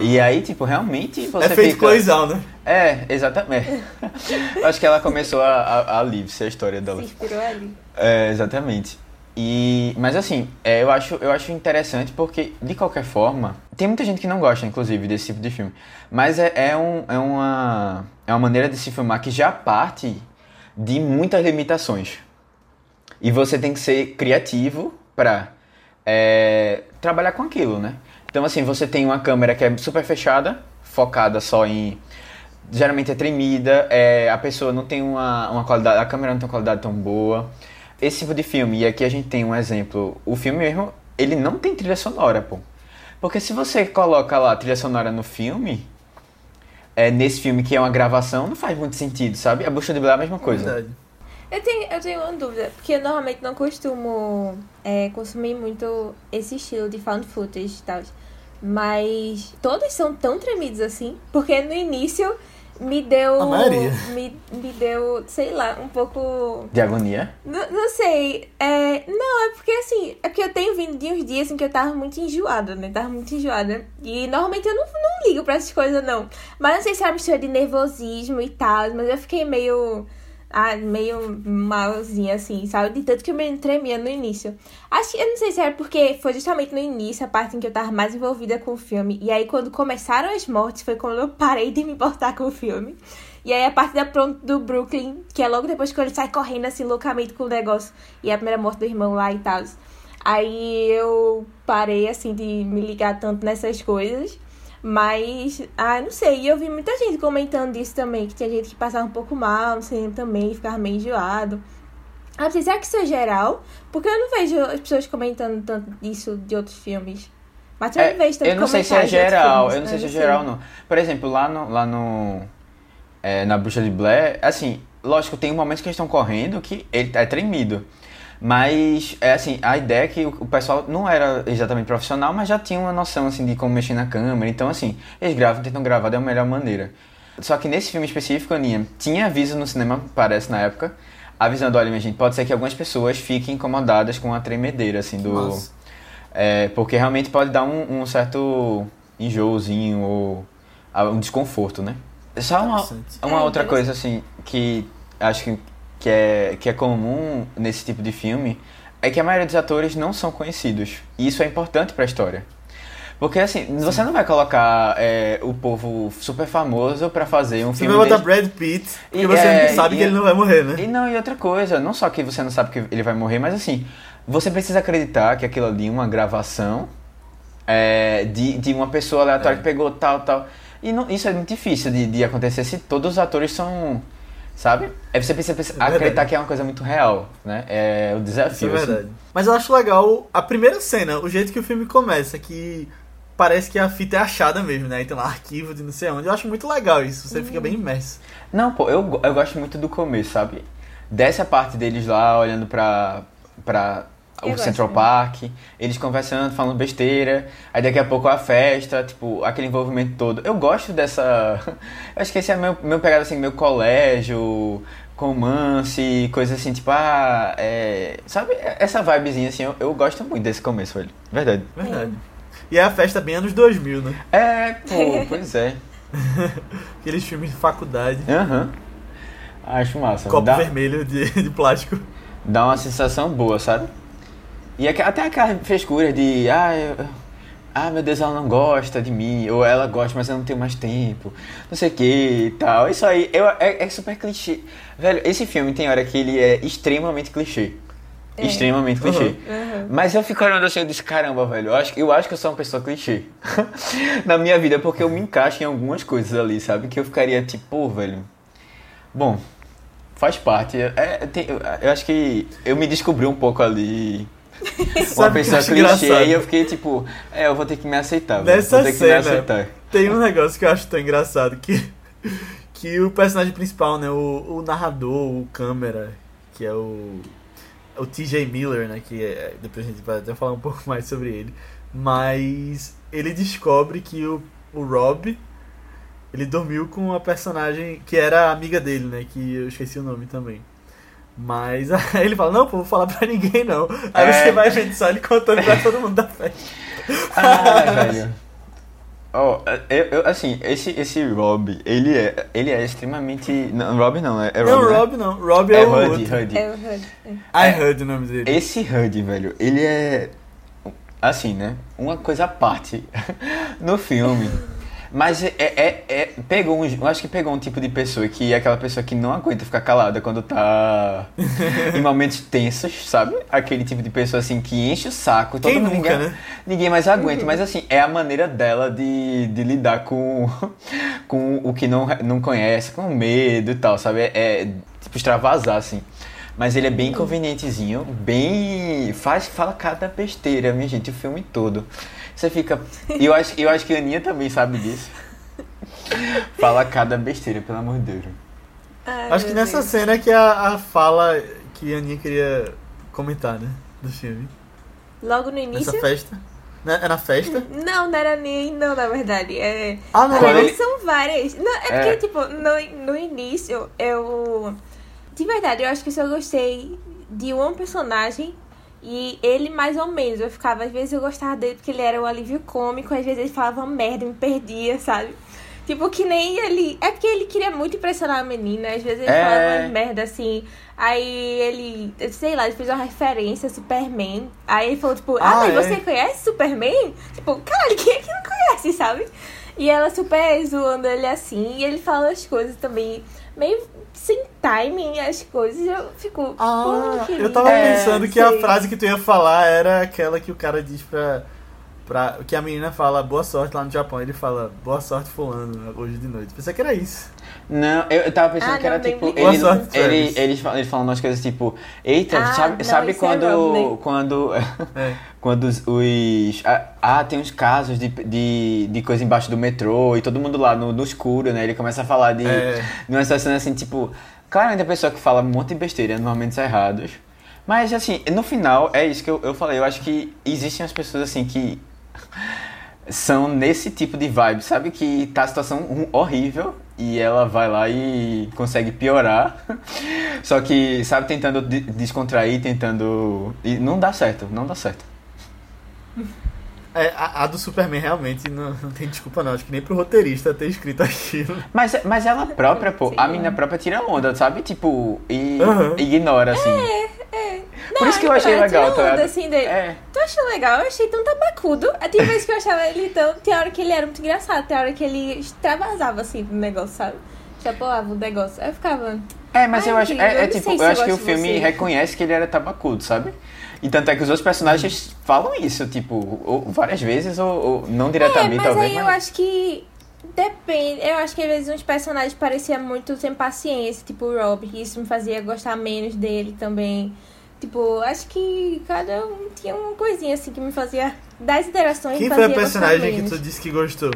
E aí, tipo, realmente você é feito fica... coisal, né? É, exatamente. Eu Acho que ela começou a, a, a livre-se a história dela. Se inspirou ali. É, exatamente. E, mas assim, é, eu, acho, eu acho interessante porque, de qualquer forma, tem muita gente que não gosta, inclusive, desse tipo de filme. Mas é, é, um, é, uma, é uma maneira de se filmar que já parte de muitas limitações. E você tem que ser criativo pra é, trabalhar com aquilo, né? Então, assim, você tem uma câmera que é super fechada, focada só em. Geralmente é tremida, é, a pessoa não tem uma, uma qualidade. A câmera não tem uma qualidade tão boa. Esse tipo de filme, e aqui a gente tem um exemplo. O filme mesmo, ele não tem trilha sonora, pô. Porque se você coloca lá a trilha sonora no filme, é, nesse filme que é uma gravação, não faz muito sentido, sabe? A Bucha de Blair é a mesma coisa. Verdade. Eu tenho, eu tenho uma dúvida, porque eu normalmente não costumo é, consumir muito esse estilo de found footage e tal. Mas todos são tão tremidos assim, porque no início me deu. A maioria. Me, me deu, sei lá, um pouco. De agonia. Não, não sei. É, não, é porque assim. É porque eu tenho vindo de uns dias em que eu tava muito enjoada, né? Tava muito enjoada. E normalmente eu não, não ligo pra essas coisas, não. Mas não sei se era mistura de nervosismo e tal. Mas eu fiquei meio. Ah, meio malzinha, assim, sabe? De tanto que eu me tremia no início. Acho que eu não sei se era porque foi justamente no início, a parte em que eu tava mais envolvida com o filme. E aí, quando começaram as mortes, foi quando eu parei de me importar com o filme. E aí, a parte da pronto do Brooklyn, que é logo depois que ele sai correndo assim loucamente com o negócio. E a primeira morte do irmão lá e tal. Aí eu parei, assim, de me ligar tanto nessas coisas. Mas, ah, não sei. E eu vi muita gente comentando disso também. Que tinha gente que passava um pouco mal no cinema também, ficava meio enjoado. Ah, não sei, será que isso é geral? Porque eu não vejo as pessoas comentando tanto disso de outros filmes. Mas eu É, não vejo tanto eu não sei se é geral, filmes, eu não sei mas se é sei. geral não. Por exemplo, lá no, lá no é, na Bruxa de Blair, assim, lógico, tem momentos que eles estão correndo que ele é tremido. Mas, é assim, a ideia é que o, pessoal não era exatamente profissional, mas já tinha uma noção, assim, de como mexer na câmera. Então, assim, eles gravam, tentam gravar da melhor maneira. Só que nesse filme específico, Aninha, tinha aviso no cinema, parece, na época, avisando, olha, minha gente, pode ser que algumas pessoas fiquem incomodadas com a tremedeira, assim, do... Nossa. É, porque realmente pode dar um, um certo enjoozinho ou ah, um desconforto, né? Só uma, uma É, outra coisa, assim, que acho que, que, é, que é comum nesse tipo de filme é que a maioria dos atores não são conhecidos. E isso é importante pra história. Porque, assim, você não vai colocar é, o povo super famoso pra fazer um Você filme vai botar Brad Pitt e E você é, sabe e que é- ele não vai morrer, né? e não, e outra coisa, não só que você não sabe que ele vai morrer, mas assim, você precisa acreditar que aquilo ali é uma gravação é, de, de uma pessoa aleatória É. que pegou tal, tal. E não- isso é muito difícil de, de acontecer se todos os atores são. Sabe? Aí você precisa precisa verdade. acreditar que é uma coisa muito real, né? É o Isso é desafio. assim. verdade. Mas eu acho legal a primeira cena, o jeito que o filme começa, que parece que a fita é achada mesmo, né? Então lá, arquivo de não sei onde. Eu acho muito legal isso, você fica bem imerso. Não, pô, eu, eu gosto muito do começo, sabe? Dessa parte deles lá, olhando pra, pra Eu o Central. Park, eles conversando, falando besteira, aí daqui a pouco a festa, tipo, aquele envolvimento todo. Eu gosto dessa. Eu acho que esse é meu, meu pegado assim, meu colégio, romance, coisa assim, tipo, ah, é. Sabe, essa vibezinha assim, eu, eu gosto muito desse começo, velho. Verdade. Verdade. E é a festa bem anos 2000, né? É, pô, pois é. Aqueles filmes de faculdade. Aham. Acho massa. Copo Dá- vermelho de, de plástico. dá uma sensação boa, sabe? E até aquela frescura de, ah, eu- ah, meu Deus, ela não gosta de mim, ou ela gosta, mas eu não tenho mais tempo, não sei o que e tal. Isso aí eu, é, é super clichê. Velho, esse filme tem hora que ele é extremamente clichê. É. Extremamente clichê. Uhum. Mas eu fico olhando assim, eu disse, caramba, velho, eu acho, eu acho que eu sou uma pessoa clichê na minha vida, porque eu me encaixo em algumas coisas ali, sabe? Que eu ficaria tipo, pô, velho. Bom, faz parte. É, tem- eu acho que eu me descobri um pouco ali. Uma pessoa clichê engraçado? e eu fiquei tipo, é, eu vou ter que me aceitar. Nessa Vou cena. Tem um negócio que eu acho tão engraçado que, que o personagem principal, né, o, o narrador, o câmera, que é o o TJ Miller, né, que é, depois a gente vai até falar um pouco mais sobre ele, mas ele descobre que o, o Rob ele dormiu com uma personagem que era amiga dele, né, que eu esqueci o nome também. Mas aí ele fala, não, pô, vou falar pra ninguém não. Aí É. você vai vendo só ele contando pra todo mundo da festa. Ah, velho. Eu, eu- assim, esse, esse Rob, ele é, ele é extremamente. Não, Rob não, é, é Rob. não, né? Rob não. Rob é, É o Hud, outro. Hud. É o Hud. é. I heard o nome dele. Esse HUD, velho, ele é. Assim, né? Uma coisa à parte no filme. Mas é, é, é- pegou um, eu acho que pegou um tipo de pessoa que é aquela pessoa que não aguenta ficar calada quando tá em momentos tensos, sabe? Aquele tipo de pessoa assim que enche o saco, todo Quem mundo nunca, ninguém, né? ninguém mais aguenta, mas assim, é a maneira dela de, de lidar com, com o que não, não conhece, com medo e tal, sabe? É, é, tipo extravasar assim. Mas ele é bem convenientezinho, bem. Faz, fala cada besteira, minha gente, o filme todo. Você fica. E eu acho, eu acho que a Aninha também sabe disso. Fala cada besteira, pelo amor de Deus. Ai, Acho que nessa Deus. cena que a, a fala que a Aninha queria comentar, né? Do filme. Logo no início. Nessa festa. Né? É na festa? Não, não era nem. Não, na verdade. É. Ah, não, verdade, ele- são várias. Não, é porque, É. tipo, no, no início, eu. De verdade, eu acho que eu só gostei de um personagem. E ele, mais ou menos, eu ficava. Às vezes eu gostava dele porque ele era um alívio cômico, às vezes ele falava merda, me perdia, sabe? Tipo, que nem ele. É porque ele queria muito impressionar a menina, às vezes ele É. falava merda assim. Aí ele, sei lá, ele fez uma referência a Superman. Aí ele falou, tipo, ah, Ah, mas é? você conhece Superman? Tipo, caralho, quem é que não conhece, sabe? E ela super zoando ele assim, e ele fala as coisas também meio sem timing, as coisas. Eu fico. Ah, "Pô, que eu tava lindo." pensando que a frase que tu ia falar era aquela que o cara diz pra. Pra que a menina fala boa sorte lá no Japão. Ele fala boa sorte, fulano, hoje de noite. Pensei que era isso. Não, eu, eu tava pensando Ah, que era não, tipo. Ele, Boa sorte, ele, eles, falam, eles falam umas coisas tipo. Eita, Ah, sabe, não, sabe é quando. Rodney. quando. É. Quando os. os- ah, ah, tem uns casos de, de, de coisa embaixo do metrô e todo mundo lá no, no escuro, né? Ele começa a falar de. É. Numa situação assim, tipo. Claramente a pessoa que fala um monte de besteira nos momentos errados. Mas assim, no final, é isso que eu, eu falei. Eu acho que existem as pessoas assim que. São nesse tipo de vibe, sabe? Que tá a situação horrível e ela vai lá e consegue piorar. Só que, sabe, tentando de- descontrair, tentando. E não dá certo, não dá certo. É, a, a do Superman realmente não, não tem desculpa não. Acho que nem pro roteirista ter escrito aquilo. Mas, mas ela própria, pô, Sim. a menina própria tira onda, sabe? Tipo, e Aham. ignora, assim. É. Por isso que eu achei então, legal, tá onda, assim, dele. É. Tu achou legal? Eu achei tão tabacudo. Tem vezes que eu achava ele tão. Tem hora que ele era muito engraçado, tem hora que ele extravasava assim no negócio, sabe? Chapolava o negócio. Aí eu ficava. É, mas Ai, eu acho, é, é não tipo, eu eu acho que o filme reconhece que ele era tabacudo, sabe? E tanto é que os outros personagens falam isso, tipo, várias vezes ou, ou não É, diretamente, mas talvez. aí eu acho que. Depende. Eu acho que às vezes uns personagens pareciam muito sem paciência, tipo o Rob, e isso me fazia gostar menos dele também. Tipo, acho que cada um tinha uma coisinha assim que me fazia. Das interações Quem foi a personagem que tu disse que gostou?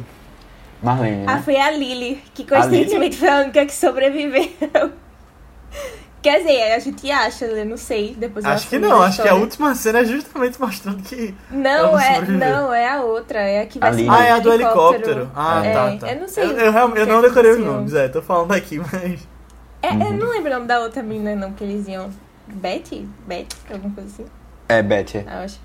Marlene, Ah, né? foi a Lily, que coincidentemente foi a única que sobreviveu. Quer dizer, a gente acha, eu não sei. Depois eu Acho que não, acho que a última cena é justamente mostrando que. Não, ela é, não, é a outra. É a que vai A se Lily. Ah, é a do helicóptero. helicóptero. Ah, É, tá, tá. eu não sei Eu, eu, realmente- eu o não decorei os nomes, é, tô falando aqui, mas. É, Uhum. Eu não lembro o nome da outra menina, não, que eles iam. Betty? Betty? Alguma coisa assim? É, Betty. Ah, eu acho.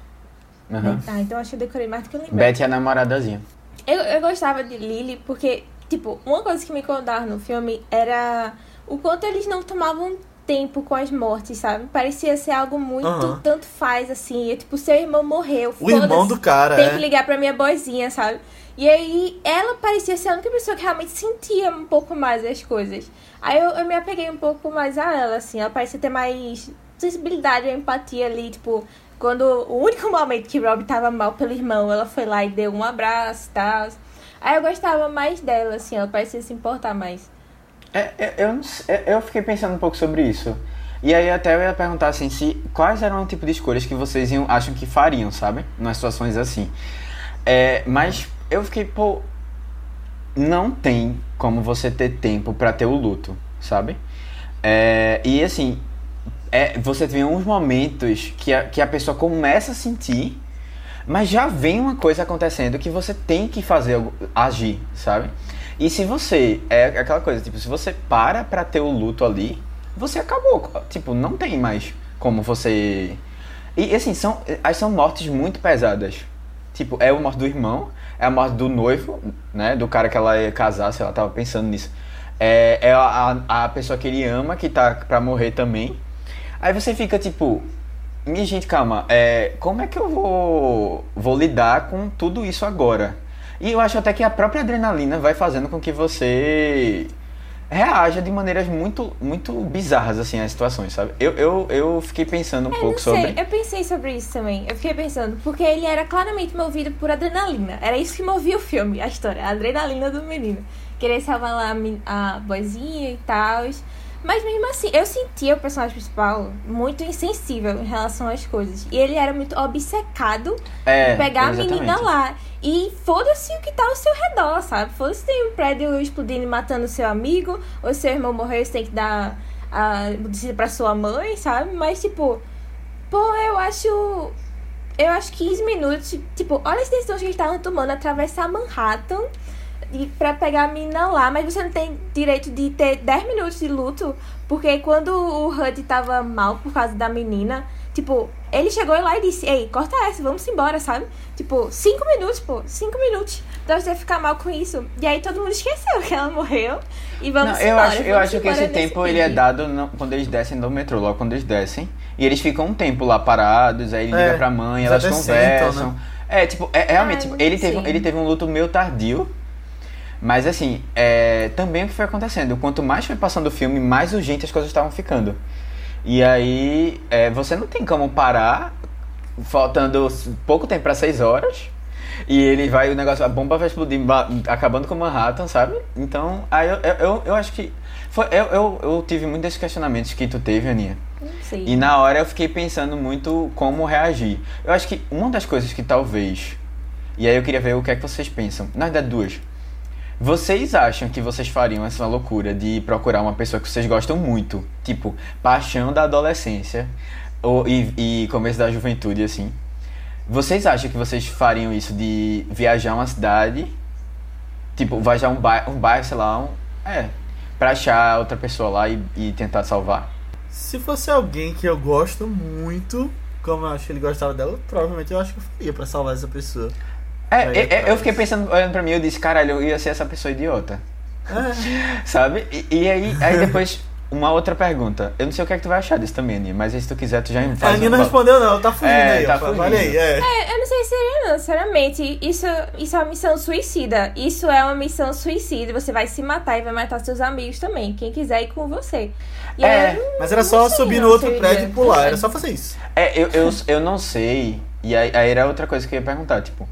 Uhum. Ah, então acho que eu decorei mais do que eu lembrava. Betty é a namoradazinha. Eu, eu gostava de Lily porque, tipo, uma coisa que me incomodava no filme era o quanto eles não tomavam tempo com as mortes, sabe? Parecia ser algo muito Aham. tanto faz, assim. É, tipo, seu irmão morreu. O irmão do cara, Tem é. que ligar pra minha boizinha, sabe? E aí, ela parecia ser a única pessoa que realmente sentia um pouco mais as coisas. Aí eu, eu me apeguei um pouco mais a ela, assim. Ela parecia ter mais sensibilidade empatia ali, tipo... Quando o único momento que Rob tava mal pelo irmão, ela foi lá e deu um abraço e tal. Aí eu gostava mais dela, assim. Ela parecia se importar mais. É, é, eu, não é, eu fiquei pensando um pouco sobre isso. E aí até eu ia perguntar assim, se quais eram o tipo de escolhas que vocês iam, acham que fariam, sabe? Nas situações assim. É, mas eu fiquei, pô, não tem como você ter tempo pra ter o luto, sabe? É, e assim, é, você tem uns momentos que a, que a pessoa começa a sentir, mas já vem uma coisa acontecendo que você tem que fazer, agir, sabe? E se você, é aquela coisa, tipo, se você para pra ter o luto ali, você acabou, tipo, não tem mais como você... E assim, são, as são mortes muito pesadas. Tipo, é a morte do irmão, é a morte do noivo, né? Do cara que ela ia casar, sei lá, tava pensando nisso. É, é a, a pessoa que ele ama, que tá pra morrer também. Aí você fica tipo, minha gente, calma, é, como é que eu vou, vou lidar com tudo isso agora? E eu acho até que a própria adrenalina vai fazendo com que você reaja de maneiras muito, muito bizarras, assim, às situações, sabe? Eu, eu, eu fiquei pensando um Eu pouco sobre... eu pensei sobre isso também. Eu fiquei pensando, porque ele era claramente movido por adrenalina. Era isso que movia o filme, a história, a adrenalina do menino. Querer salvar lá a, a boizinha e tal. Mas mesmo assim, eu sentia o personagem principal muito insensível em relação às coisas. E ele era muito obcecado É, em pegar a exatamente. menina lá. E foda-se o que tá ao seu redor, sabe? Foda-se tem um prédio explodindo e matando seu amigo, ou seu irmão morreu, você tem que dar a notícia pra sua mãe, sabe? Mas, tipo, pô, eu acho. Eu acho 15 minutos. Tipo, olha as decisões que eles estavam tomando atravessar Manhattan e pra pegar a menina lá, mas você não tem direito de ter 10 minutos de luto, porque quando o HUD tava mal por causa da menina, tipo, ele chegou lá e disse, ei, corta essa, vamos embora, sabe? Tipo, 5 minutos, pô, 5 minutos. Então você ficar mal com isso. E aí todo mundo esqueceu que ela morreu. E vamos Não, eu embora. acho, eu vamos acho que esse tempo ele é dado no- quando eles descem do metrô, logo quando eles descem. E eles ficam um tempo lá parados, aí ele É, liga pra mãe, elas conversam. sentam, né? É, tipo, é, realmente, Ai, tipo, ele, teve, ele teve um luto meio tardio. Mas assim, é, também o que foi acontecendo. Quanto mais foi passando o filme, mais urgente as coisas estavam ficando. E aí, é, você não tem como parar, faltando pouco tempo para seis horas. E ele vai, o negócio, a bomba vai explodir, ba- acabando com Manhattan, sabe? Então, aí eu, eu, eu, acho que. Foi, eu, eu, eu tive muitos desses questionamentos que tu teve, Aninha. Sei. E na hora eu fiquei pensando muito como reagir. Eu acho que uma das coisas que talvez. E aí eu queria ver o que é que vocês pensam. Na verdade, duas. Vocês acham que vocês fariam essa loucura de procurar uma pessoa que vocês gostam muito? Tipo, paixão da adolescência ou, e, e começo da juventude, assim. Vocês acham que vocês fariam isso de viajar uma cidade? Tipo, viajar um bairro, um bairro sei lá, um, é. Pra achar outra pessoa lá e, e tentar salvar? Se fosse alguém que eu gosto muito, como eu acho que ele gostava dela, provavelmente eu acho que eu faria pra salvar essa pessoa. É, Aí é, é pra eu fiquei pensando, olhando pra mim, eu disse, caralho, eu ia ser essa pessoa idiota. É. Sabe? E, e aí, aí depois, uma outra pergunta. Eu não sei o que é que tu vai achar disso também, Aninha, mas aí se tu quiser, tu já me A faz. Aninha um- não respondeu não, tá fugindo É, aí, tá ó, fugindo. Olha aí, é. É, eu não sei se seria não, sinceramente. Isso, isso é uma missão suicida. Isso é uma missão suicida. Você vai se matar e vai matar seus amigos também. Quem quiser ir com você. E É, eu Mas era só sei subir no outro eu prédio e pular, era só fazer isso. É, eu, eu, eu não sei. E aí, aí era outra coisa que eu ia perguntar, tipo,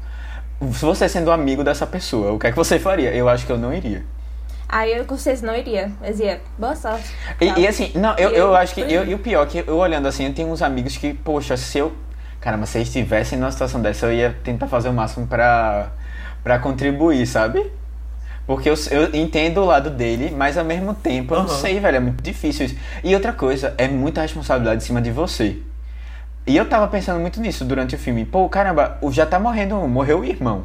se você sendo amigo dessa pessoa, o que é que você faria? Eu acho que eu não iria. Aí eu com certeza não iria. Mas ia, boa sorte. E, e assim, não, eu, eu eu- acho que. Eu, e o pior, que eu olhando assim, eu tenho uns amigos que, poxa, se eu. Caramba, se eles estivessem numa situação dessa, eu ia tentar fazer o máximo pra, pra contribuir, sabe? Porque eu, eu entendo o lado dele, mas ao mesmo tempo eu não Aham. sei, velho, é muito difícil isso. E outra coisa, é muita responsabilidade em cima de você. E eu tava pensando muito nisso durante o filme. Pô, caramba, já tá morrendo, um, morreu o irmão.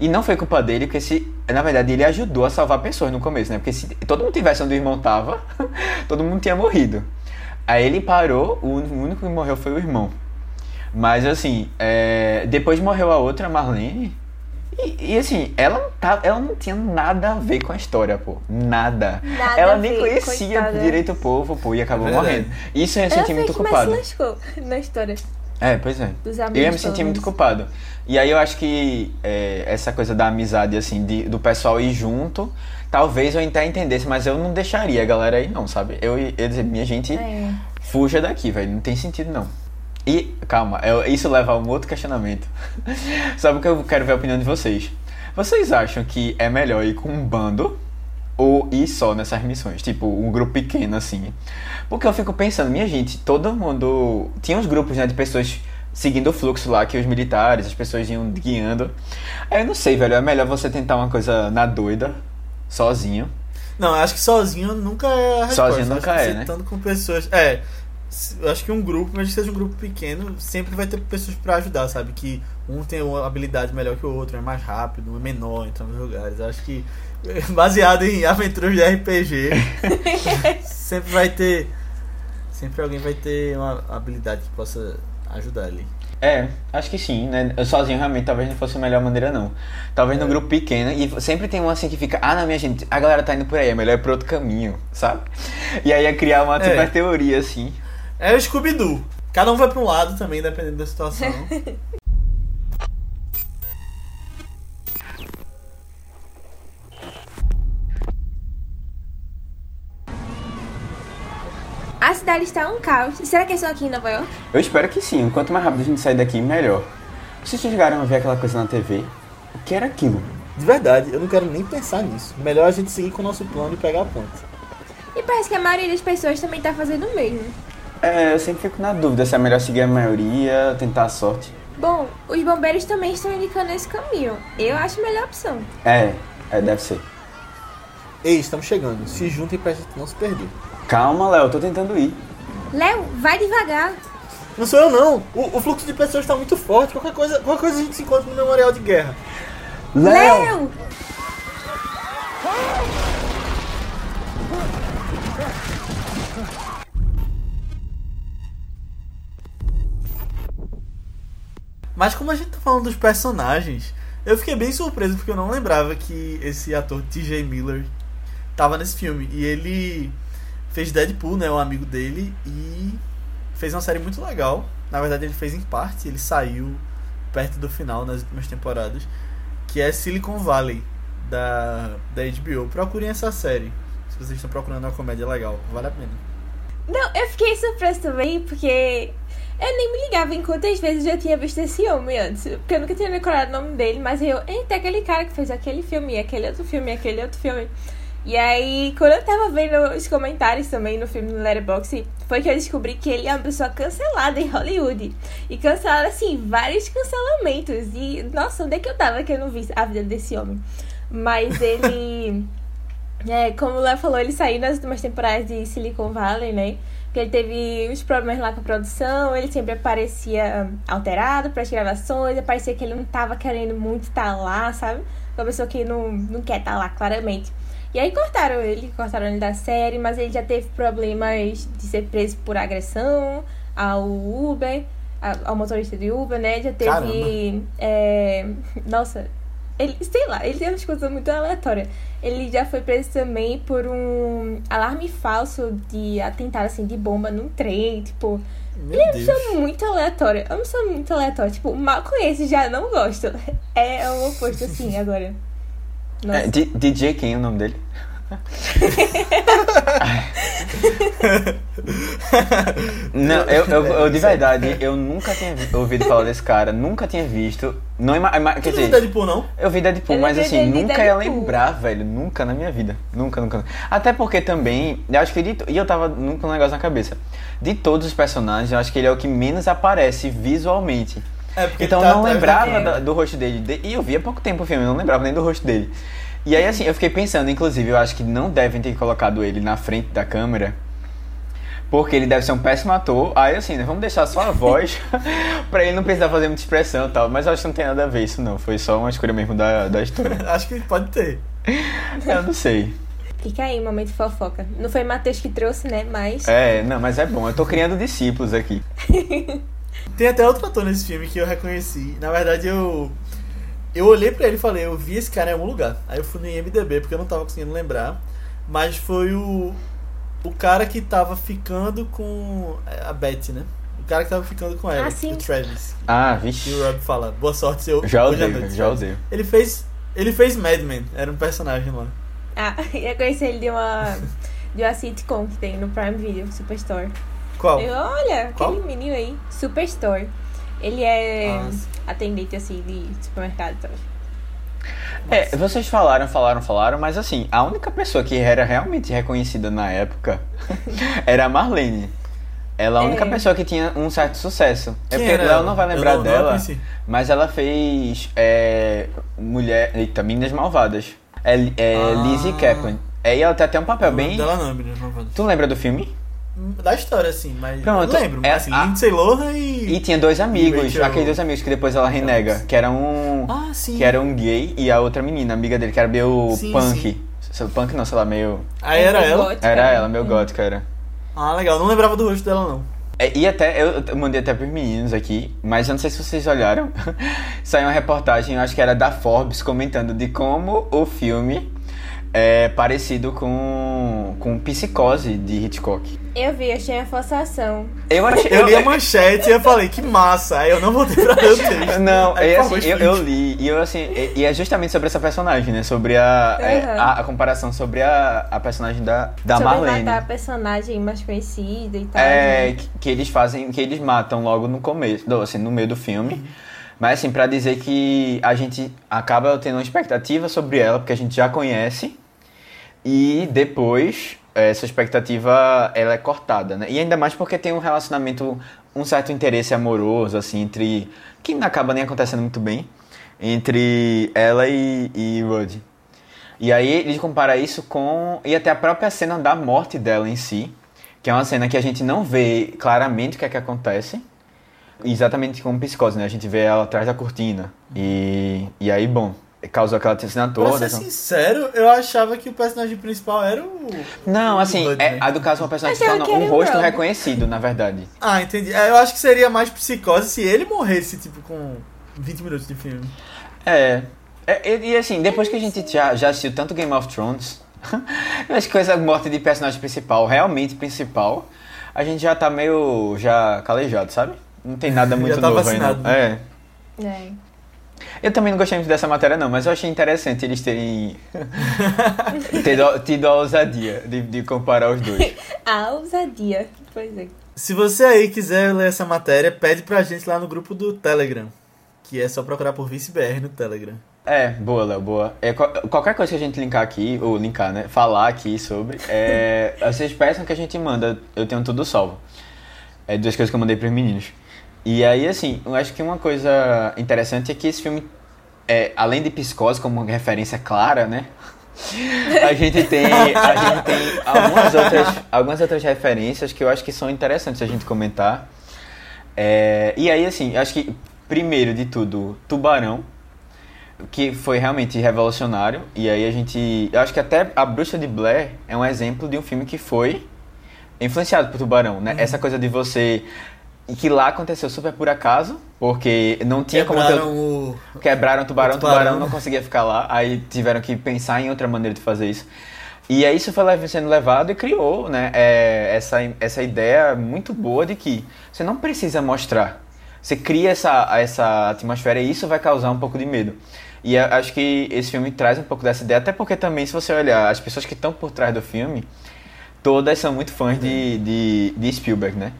E não foi culpa dele, porque se. Na verdade, ele ajudou a salvar pessoas no começo, né? Porque se todo mundo tivesse onde o irmão tava, todo mundo tinha morrido. Aí ele parou, o único que morreu foi o irmão. Mas assim, é, depois morreu a outra, Marlene. E, e, assim, ela não, tá, ela não tinha nada a ver com a história, pô. Nada. Nada ela nem ver, conhecia coitada. direito o povo, pô, e acabou É morrendo. Isso eu ia Ela sentir muito culpado. se lascou na história É, pois é. dos Eu amigos. ia me sentir muito culpado. E aí eu acho que é, essa coisa da amizade, assim, de- do pessoal ir junto, talvez eu até entendesse, mas eu não deixaria a galera aí não, sabe? Eu ia ia dizer, minha gente, É. fuja daqui, velho, não tem sentido não. E, calma, eu- isso leva a um outro questionamento. Sabe o que eu quero ver a opinião de vocês? Vocês acham que é melhor ir com um bando ou ir só nessas missões? Tipo, um grupo pequeno, assim. Porque eu fico pensando, minha gente, todo mundo. Tinha uns grupos, né, de pessoas seguindo o fluxo lá, que os militares, as pessoas iam guiando. Aí eu não sei, velho, é melhor você tentar uma coisa na doida, sozinho. Não, eu acho que sozinho nunca é a resposta. Sozinho nunca é, né? Com pessoas. É. Eu acho que um grupo, mesmo que seja um grupo pequeno, sempre vai ter pessoas pra ajudar, sabe? Que um tem uma habilidade melhor que o outro, é mais rápido, um é menor, entra nos lugares. Eu acho que, baseado em aventuras de RPG, sempre vai ter. Sempre alguém vai ter uma habilidade que possa ajudar ali. É, acho que sim, né? Eu sozinho realmente talvez não fosse a melhor maneira, não. Talvez no grupo pequeno, e sempre tem um assim que fica, ah, não, minha gente, a galera tá indo por aí, é melhor ir por outro caminho, sabe? E aí é criar uma É. super teoria, assim. É o Scooby-Doo. Cada um vai pra um lado também, dependendo da situação. A cidade está um caos. Será que é só aqui em Nova York? Eu espero que sim, quanto mais rápido a gente sair daqui, melhor. Vocês chegaram a ver aquela coisa na TV? O que era aquilo? De verdade, eu não quero nem pensar nisso. Melhor a gente seguir com o nosso plano e pegar a ponta. E parece que a maioria das pessoas também tá fazendo o mesmo. É, eu sempre fico na dúvida se é melhor seguir a maioria, tentar a sorte. Bom, os bombeiros também estão indicando esse caminho. Eu acho a melhor opção. É, é, deve ser. Ei, estamos chegando. Se juntem pra gente não se perder. Calma, Léo, eu tô tentando ir. Léo, vai devagar. Não sou eu não. O, o fluxo de pessoas está muito forte. Qualquer coisa, qualquer coisa a gente se encontra no memorial de guerra. Léo! Mas como a gente tá falando dos personagens, eu fiquei bem surpreso porque eu não lembrava que esse ator TJ Miller tava nesse filme. E ele fez Deadpool, né? Um amigo dele, e fez uma série muito legal. Na verdade, ele fez em parte, ele saiu perto do final nas últimas temporadas, que é Silicon Valley, da, da HBO. Procurem essa série. Se vocês estão procurando uma comédia legal, vale a pena. Não, eu fiquei surpresa também, porque eu nem me ligava em quantas vezes eu já tinha visto esse homem antes. Porque eu nunca tinha decorado o nome dele, mas eu, eita, aquele cara que fez aquele filme, aquele outro filme, aquele outro filme. E aí, quando eu tava vendo os comentários também no filme no Letterboxd, foi que eu descobri que ele é uma pessoa cancelada em Hollywood. E cancelaram, assim, vários cancelamentos. E, nossa, onde é que eu tava que eu não vi a vida desse homem? Mas ele. É, como o Léo falou, ele saiu nas últimas temporadas de Silicon Valley, né? Porque ele teve uns problemas lá com a produção, ele sempre aparecia alterado para as gravações, parecia que ele não tava querendo muito estar lá, sabe? Uma pessoa que não, não quer estar lá, claramente. E aí cortaram ele, cortaram ele da série, mas ele já teve problemas de ser preso por agressão ao Uber, ao motorista de Uber, né? Já teve. É, nossa, ele, sei lá, ele tem umas coisas muito aleatórias. Ele já foi preso também por um alarme falso de atentado assim de bomba num trem, tipo. Meu Ele é uma pessoa muito aleatória. É uma pessoa muito aleatória. Tipo, mal conheço, já não gosto. É o oposto assim agora. Nossa. É, D- DJ quem é o nome dele? Não, eu, eu, eu, de verdade, eu nunca tinha vi- ouvido falar desse cara, nunca tinha visto. Não ima- ima- quer dizer, é Deadpool, não? eu vi Deadpool, mas lembrei assim, nunca ia lembrar, velho. Nunca na minha vida. Nunca, nunca. Até porque também, eu acho que ele. E eu tava nunca com um negócio na cabeça. De todos os personagens, eu acho que ele é o que menos aparece visualmente. É, Então tá eu não lembrava da- do rosto dele. De- E eu vi há pouco tempo o filme, eu não lembrava nem do rosto dele. E aí, assim, eu fiquei pensando, inclusive, eu acho que não devem ter colocado ele na frente da câmera. Porque ele deve ser um péssimo ator. Aí, assim, né, vamos deixar só a voz pra ele não precisar fazer muita expressão e tal. Mas eu acho que não tem nada a ver isso, não. Foi só uma escolha mesmo da, da história. Acho que pode ter. Eu não sei. Fica aí, momento fofoca. Não foi Matheus que trouxe, né? Mas. É, não, mas é bom. Eu tô criando discípulos aqui. Tem até outro ator nesse filme que eu reconheci. Na verdade, eu. Eu olhei pra ele e falei, eu vi esse cara em algum lugar. Aí eu fui no IMDB porque eu não tava conseguindo lembrar. Mas foi o. O cara que tava ficando com a Betty, né? O cara que tava ficando com ela, Ah, sim. o Travis. Ah, E vixe. o Rob fala, boa sorte, seu. Já odeio, noite, já Travis." odeio. Ele fez. Ele fez Mad Men, era um personagem lá. Ah, eu conheci ele de uma. De uma sitcom que tem no Prime Video, Superstore. Qual? Eu, olha, Qual? aquele menino aí, Superstore. Ele é Ah, sim. atendente assim de supermercado e tal. É, vocês falaram, falaram, falaram, mas assim, a única pessoa que era realmente reconhecida na época era a Marlene. Ela é a única É. pessoa que tinha um certo sucesso. é Quem porque era o Léo ela? não vai lembrar não- não dela, conheci. mas ela fez é, Mulher. Eita, Meninas Malvadas. É, é Ah. Lizzie Kaplan. É, e ela tem até um papel bem. dela não, não vou- Tu lembra do filme? Da história, assim, mas. Pronto, eu lembro, é mas assim, a- Lindsay Lohan e. E tinha dois amigos, Rachel- aqueles dois amigos que depois ela renega, que era um. Ah, sim. Que era um gay e a outra menina, amiga dele, que era meio Sim, punk. sim. Sei- Punk não, sei lá, meio. Aí era ela. gótica. Era ela, meio gótica, era. Ah, legal. Não lembrava do rosto dela, não. É, E até, eu eu mandei até pros meninos aqui, mas eu não sei se vocês olharam. Saiu uma reportagem, eu acho que era da Forbes, comentando de como o filme é parecido com, com Psicose de Hitchcock. Eu vi, achei a forçação. Eu achei. Eu li a manchete e eu falei, que massa. Aí eu não voltei pra ler o texto. Não, é assim, eu, eu li, e eu assim, e, e é justamente sobre essa personagem, né? Sobre a, é, Uhum. a, a comparação sobre a, a personagem da, da Sobre Marlene. matar a personagem mais conhecida e tal. É, né? que, que eles fazem, que eles matam logo no começo, do- assim, no meio do filme. Mas assim, pra dizer que a gente acaba tendo uma expectativa sobre ela, porque a gente já conhece. E depois, essa expectativa, ela é cortada, né? E ainda mais porque tem um relacionamento, um certo interesse amoroso, assim, entre... Que não acaba nem acontecendo muito bem. Entre ela e, e Rudy. E aí ele compara isso com... E até a própria cena da morte dela em si. Que é uma cena que a gente não vê claramente o que é que acontece. Exatamente como psicose, né? A gente vê ela atrás da cortina. E, e aí, bom, causou aquela Pra toda. ser então- sincero, eu achava que o personagem principal era o. Não, o assim, Rudd, é, né? a do caso é uma personagem Achava não, um o rosto reconhecido, na verdade. Ah, entendi. É, Eu acho que seria mais psicose se ele morresse, tipo, com 20 minutos de filme. É. É, E, e, assim, depois que a gente já, já assistiu tanto Game of Thrones, eu acho que com essa morte de personagem principal, realmente principal, a gente já tá meio já calejado, sabe? Não tem nada muito Já tá novo vacinado, aí, não. É. É. Eu também não gostei muito dessa matéria, não, mas eu achei interessante eles terem tido, tido a ousadia de, de comparar os dois. A ousadia. Pois é. Se você aí quiser ler essa matéria, pede pra gente lá no grupo do Telegram. Que é só procurar por ViceBR no Telegram. É, boa, Léo, boa. É, qual- qualquer coisa que a gente linkar aqui, ou linkar, né? Falar aqui sobre, é, vocês peçam que a gente manda. Eu tenho tudo salvo. É duas coisas que eu mandei pros meninos. E aí, assim, eu acho que uma coisa interessante é que esse filme, é, além de Psicose como uma referência clara, né? A gente tem, a gente tem algumas, outras, algumas outras referências que eu acho que são interessantes a gente comentar. É, e aí, assim, eu acho que, primeiro de tudo, Tubarão, que foi realmente revolucionário. E aí a gente. Eu acho que até A Bruxa de Blair é um exemplo de um filme que foi influenciado por Tubarão, né? Essa coisa de você. E que lá aconteceu super por acaso, porque não tinha como ter. Quebraram o. Quebraram o tubarão, O tubarão tubarão. não conseguia ficar lá, aí tiveram que pensar em outra maneira de fazer isso. E aí isso foi sendo levado e criou né, é, essa, essa ideia muito boa de que você não precisa mostrar. Você cria essa, essa atmosfera e isso vai causar um pouco de medo. E acho que esse filme traz um pouco dessa ideia, até porque também, se você olhar, as pessoas que estão por trás do filme, todas são muito fãs de, de, de Spielberg, né?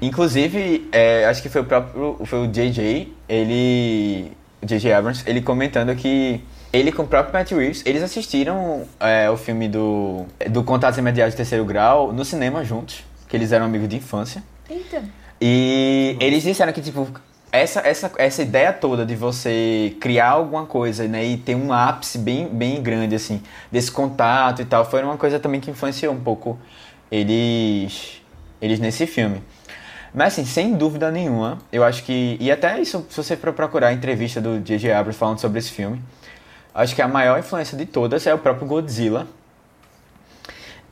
Inclusive, é, acho que foi o próprio foi o JJ, ele. JJ Abrams, ele comentando que ele com o próprio Matt Reeves, eles assistiram é, o filme do, do Contatos Imediatos de Terceiro Grau no cinema juntos, que eles eram amigos de infância. Eita. E eles disseram que, tipo, essa, essa, essa ideia toda de você criar alguma coisa, né, e ter um ápice bem, bem grande, assim, desse contato e tal, foi uma coisa também que influenciou um pouco eles, eles nesse filme. Mas, assim, sem dúvida nenhuma, eu acho que, e até isso, se você for procurar a entrevista do J.J. Abrams falando sobre esse filme, acho que a maior influência de todas é o próprio Godzilla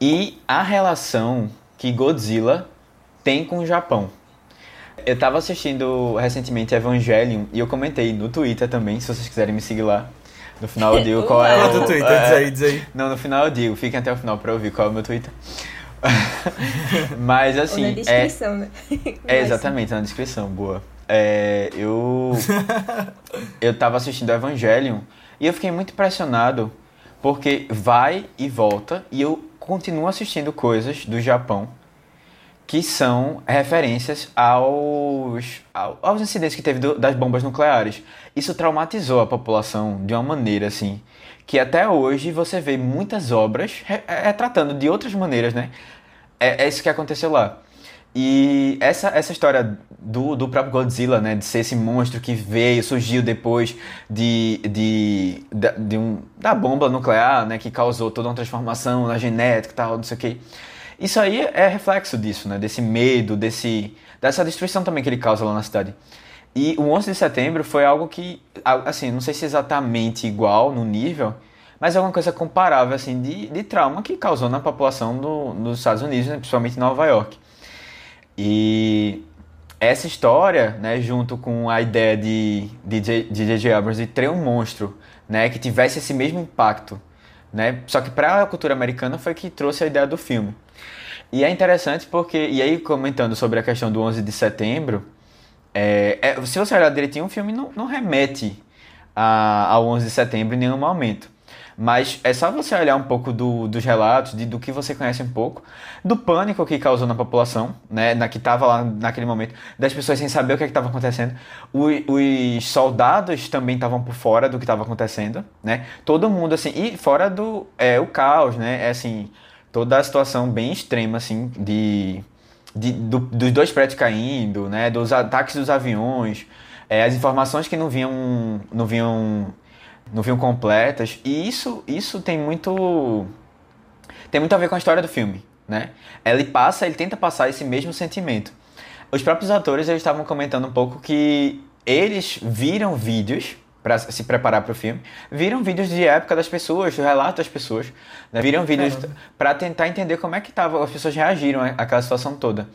e a relação que Godzilla tem com o Japão. Eu tava assistindo recentemente Evangelion e eu comentei no Twitter também, se vocês quiserem me seguir lá. No final eu digo qual é o... do Twitter, é, diz aí, diz aí. Não, no final eu digo, fiquem até o final pra ouvir qual é o meu Twitter. Mas Ou assim, na é, descrição, né? é exatamente, na descrição, boa. É, eu eu tava assistindo Evangelion e eu fiquei muito impressionado porque vai e volta e eu continuo assistindo coisas do Japão que são referências aos, ao- aos incidentes que teve do- das bombas nucleares. Isso traumatizou a população de uma maneira assim que até hoje você vê muitas obras re- retratando de outras maneiras, né? É, é isso que aconteceu lá. E essa, essa história do, do próprio Godzilla, né? De ser esse monstro que veio, surgiu depois de, de, da- de um, da bomba nuclear, né? Que causou toda uma transformação na genética e tal, não sei o quê. Isso aí é reflexo disso, né? Desse medo, desse, dessa destruição também que ele causa lá na cidade. E o 11 de setembro foi algo que, assim, não sei se exatamente igual no nível, mas é alguma coisa comparável, assim, de, de trauma que causou na população do, dos Estados Unidos, né? principalmente em Nova York. E essa história, né, junto com a ideia de de de J.J. Abrams de ter um monstro, né, que tivesse esse mesmo impacto, né, só que para a cultura americana foi que trouxe a ideia do filme. E é interessante porque, e aí comentando sobre a questão do 11 de setembro, é, é, se você olhar direitinho, o filme não, não remete a, ao 11 de setembro em nenhum momento. Mas é só você olhar um pouco do- dos relatos, de, do que você conhece um pouco, do pânico que causou na população, né, na, que estava lá naquele momento, das pessoas sem saber o que estava acontecendo. O- os soldados também estavam por fora do que estava acontecendo, né? Todo mundo assim, e fora do é, o caos, né? É assim, toda a situação bem extrema assim de de- do- dos dois prédios caindo, né, dos ataques dos aviões, é, as informações que não vinham, não vinham, não vinham completas. E isso, isso tem muito, tem muito a ver com a história do filme, né? Ele passa, ele tenta passar esse mesmo sentimento. Os próprios atores eles estavam comentando um pouco que eles viram vídeos para se preparar para o filme, viram vídeos de época das pessoas, do relato das pessoas, né? viram vídeos para tentar entender como é que tava, as pessoas reagiram àquela situação toda.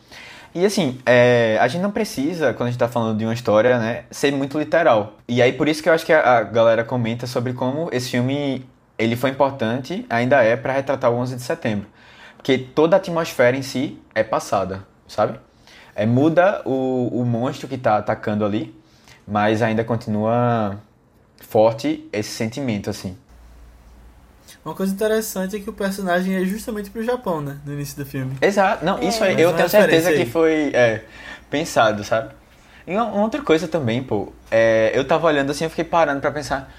E assim, é, a gente não precisa, quando a gente tá falando de uma história, né, ser muito literal. E aí por isso que eu acho que a, a galera comenta sobre como esse filme ele foi importante, ainda é, para retratar o 11 de setembro. Porque toda a atmosfera em si é passada, sabe? É, muda o, o monstro que tá atacando ali, mas ainda continua forte esse sentimento, assim. Uma coisa interessante é que o personagem é justamente pro Japão, né? No início do filme. Exato. Não, É. isso aí, Mais eu tenho certeza referência que foi é, pensado, sabe? E uma, uma outra coisa também, pô, é, eu tava olhando assim, eu fiquei parando pra pensar,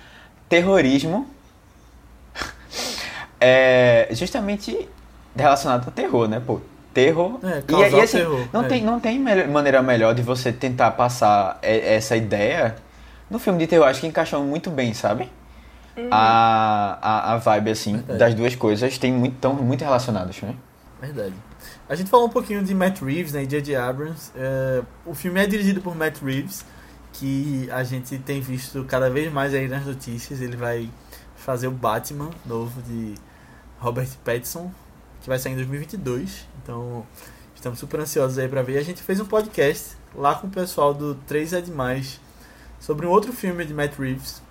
terrorismo é justamente relacionado ao terror, né, pô? Terror. É, e, e assim, terror, não é. tem, não tem maneira melhor de você tentar passar e- essa ideia no filme de terror. Acho que encaixou muito bem, sabe? A, a, a vibe, assim, Verdade. das duas coisas tem muito, tão muito relacionadas, né? Verdade. A gente falou um pouquinho de Matt Reeves, né? E J.J. Abrams. É, o filme é dirigido por Matt Reeves, que a gente tem visto cada vez mais aí nas notícias. Ele vai fazer o Batman novo de Robert Pattinson, que vai sair em 2022. Então, estamos super ansiosos aí pra ver. A gente fez um podcast lá com o pessoal do 3 é Demais sobre um outro filme de Matt Reeves,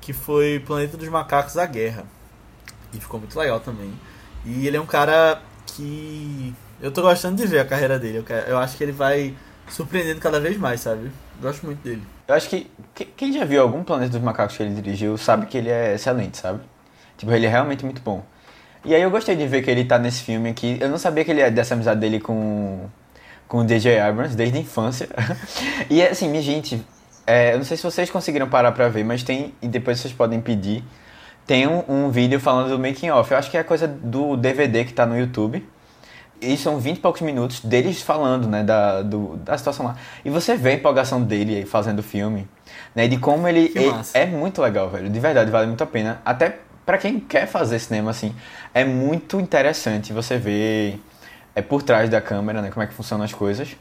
que foi Planeta dos Macacos A Guerra. E ficou muito legal também. E ele é um cara que eu tô gostando de ver a carreira dele. Eu, acho que ele vai surpreendendo cada vez mais, sabe? Gosto muito dele. Eu acho que- quem já viu algum Planeta dos Macacos que ele dirigiu sabe que ele é excelente, sabe? Tipo, ele é realmente muito bom. E aí eu gostei de ver que ele tá nesse filme aqui. Eu não sabia que ele é dessa amizade dele com, com o DJ Abrams desde a infância. e assim, minha gente, é, eu não sei se vocês conseguiram parar pra ver, mas tem, e depois vocês podem pedir, tem um, um vídeo falando do making off. Eu acho que é coisa do DVD que tá no YouTube. E são 20 e poucos minutos deles falando, né, da, do, da situação lá. E você vê a empolgação dele aí fazendo o filme, né, de como ele, ele- é muito legal, velho. De verdade, vale muito a pena. Até pra quem quer fazer cinema, assim, é muito interessante você ver é, por trás da câmera, né, como é que funcionam as coisas.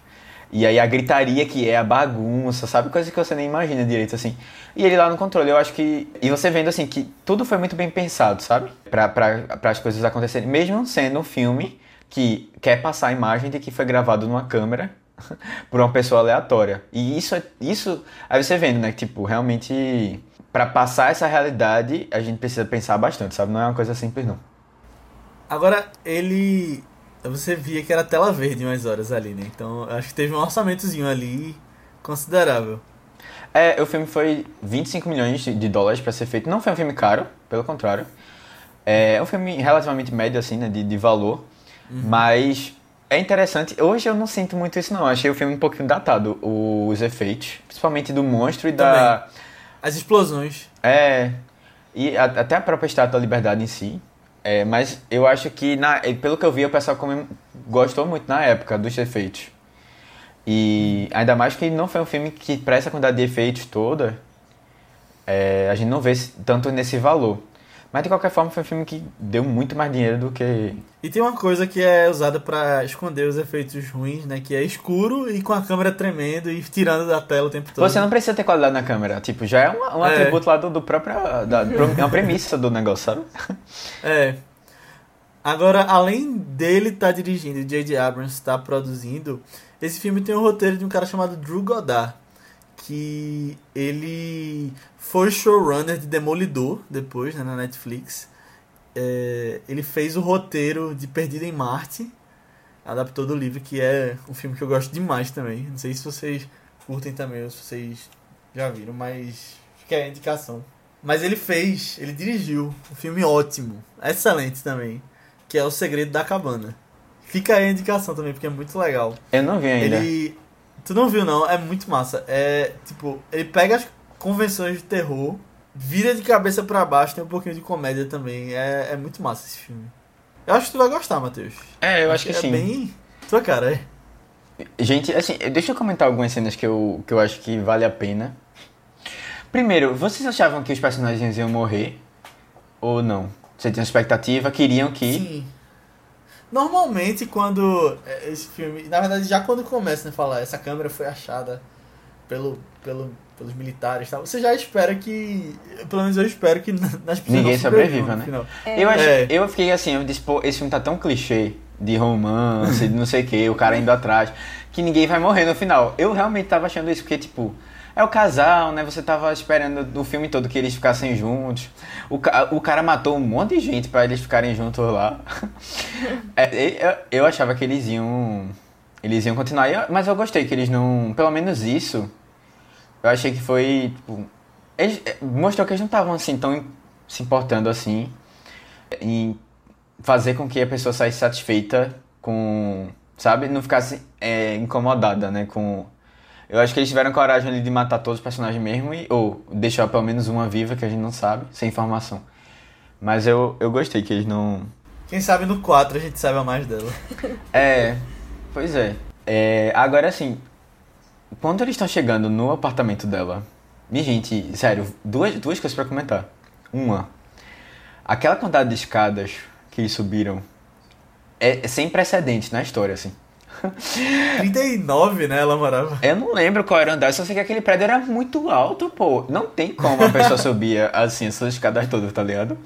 E aí a gritaria que é, a bagunça, sabe? Coisa que você nem imagina direito, assim. E ele lá no controle, eu acho que... E você vendo, assim, que tudo foi muito bem pensado, sabe? Pra, pra, pra as coisas acontecerem. Mesmo sendo um filme que quer passar a imagem de que foi gravado numa câmera por uma pessoa aleatória. E isso, é- isso aí você vendo, né? Tipo, realmente, pra passar essa realidade, a gente precisa pensar bastante, sabe? Não é uma coisa simples, não. Agora, ele. Você via que era tela verde umas horas ali, né? Então, acho que teve um orçamentozinho ali considerável. É, o filme foi 25 milhões de dólares pra ser feito. Não foi um filme caro, pelo contrário. É um filme relativamente médio, assim, né? De, de valor. Mas é interessante. Hoje eu não sinto muito isso, não. Eu achei o filme um pouquinho datado, os efeitos. Principalmente do monstro e da. As explosões. É. E a- até a própria Estátua da Liberdade em si. É, mas eu acho que, na, pelo que eu vi, o pessoal come- gostou muito na época dos efeitos. E ainda mais que não foi um filme que, pra essa quantidade de efeitos toda, é, a gente não vê tanto nesse valor. Mas de qualquer forma, foi um filme que deu muito mais dinheiro do que. E tem uma coisa que é usada pra esconder os efeitos ruins, né? Que é escuro e com a câmera tremendo e tirando da tela o tempo todo. Você não precisa ter qualidade na câmera. Tipo, já é um, um É. atributo lá do, do próprio. Da, é uma premissa do negócio, sabe? É. Agora, além dele estar dirigindo e J.J. Abrams estar produzindo, esse filme tem um roteiro de um cara chamado Drew Goddard, que ele foi showrunner de Demolidor depois, né, na Netflix. É, ele fez o roteiro de Perdido em Marte, adaptou do livro, que é um filme que eu gosto demais também. Não sei se vocês curtem também ou se vocês já viram, mas fica aí a indicação. Mas ele fez, ele dirigiu um filme ótimo, excelente também, que é O Segredo da Cabana. Fica aí a indicação também, porque é muito legal. Eu não vi ainda. Ele. Tu não viu, não? É muito massa. É tipo, ele pega as convenções de terror, vira de cabeça pra baixo, tem um pouquinho de comédia também. É, é muito massa esse filme. Eu acho que tu vai gostar, Matheus. É, eu acho que é sim. bem. Tua cara, é. Gente, assim, deixa eu comentar algumas cenas que eu, que eu acho que vale a pena. Primeiro, vocês achavam que os personagens iam morrer? Ou não? Você tinha expectativa? Queriam que. Sim. Normalmente, quando é, esse filme. Na verdade, já quando começa a falar, essa câmera foi achada pelo, pelo, pelos militares e tal, você já espera que. Pelo menos eu espero que nas pessoas Ninguém sobreviva, né? final. Eu, acho, É. eu fiquei assim, eu disse, pô, esse filme tá tão clichê de romance, de não sei o que, o cara indo atrás, que ninguém vai morrer no final. Eu realmente tava achando isso, porque, tipo, é o casal, né? Você tava esperando o filme todo que eles ficassem juntos. O, ca- o cara matou um monte de gente pra eles ficarem juntos lá. É, eu, eu achava que eles iam. Eles iam continuar, mas eu gostei que eles não. Pelo menos isso. Eu achei que foi. Tipo, eles, é, mostrou que eles não estavam assim tão se importando assim em fazer com que a pessoa saísse satisfeita com. Sabe? Não ficasse é, incomodada, né? Com. Eu acho que eles tiveram coragem ali de matar todos os personagens mesmo, e, ou deixar pelo menos uma viva que a gente não sabe, sem informação. Mas eu, eu gostei que eles não. Quem sabe no 4 a gente saiba mais dela. É, pois é. é agora assim, quando eles estão chegando no apartamento dela, minha gente, sério, duas, duas coisas pra comentar. Uma, aquela quantidade de escadas que eles subiram é, é sem precedentes na história, assim. 39, né? Ela morava. Eu não lembro qual era o andar, só sei que aquele prédio era muito alto, pô. Não tem como a pessoa subir assim, essas escadas todas, tá ligado?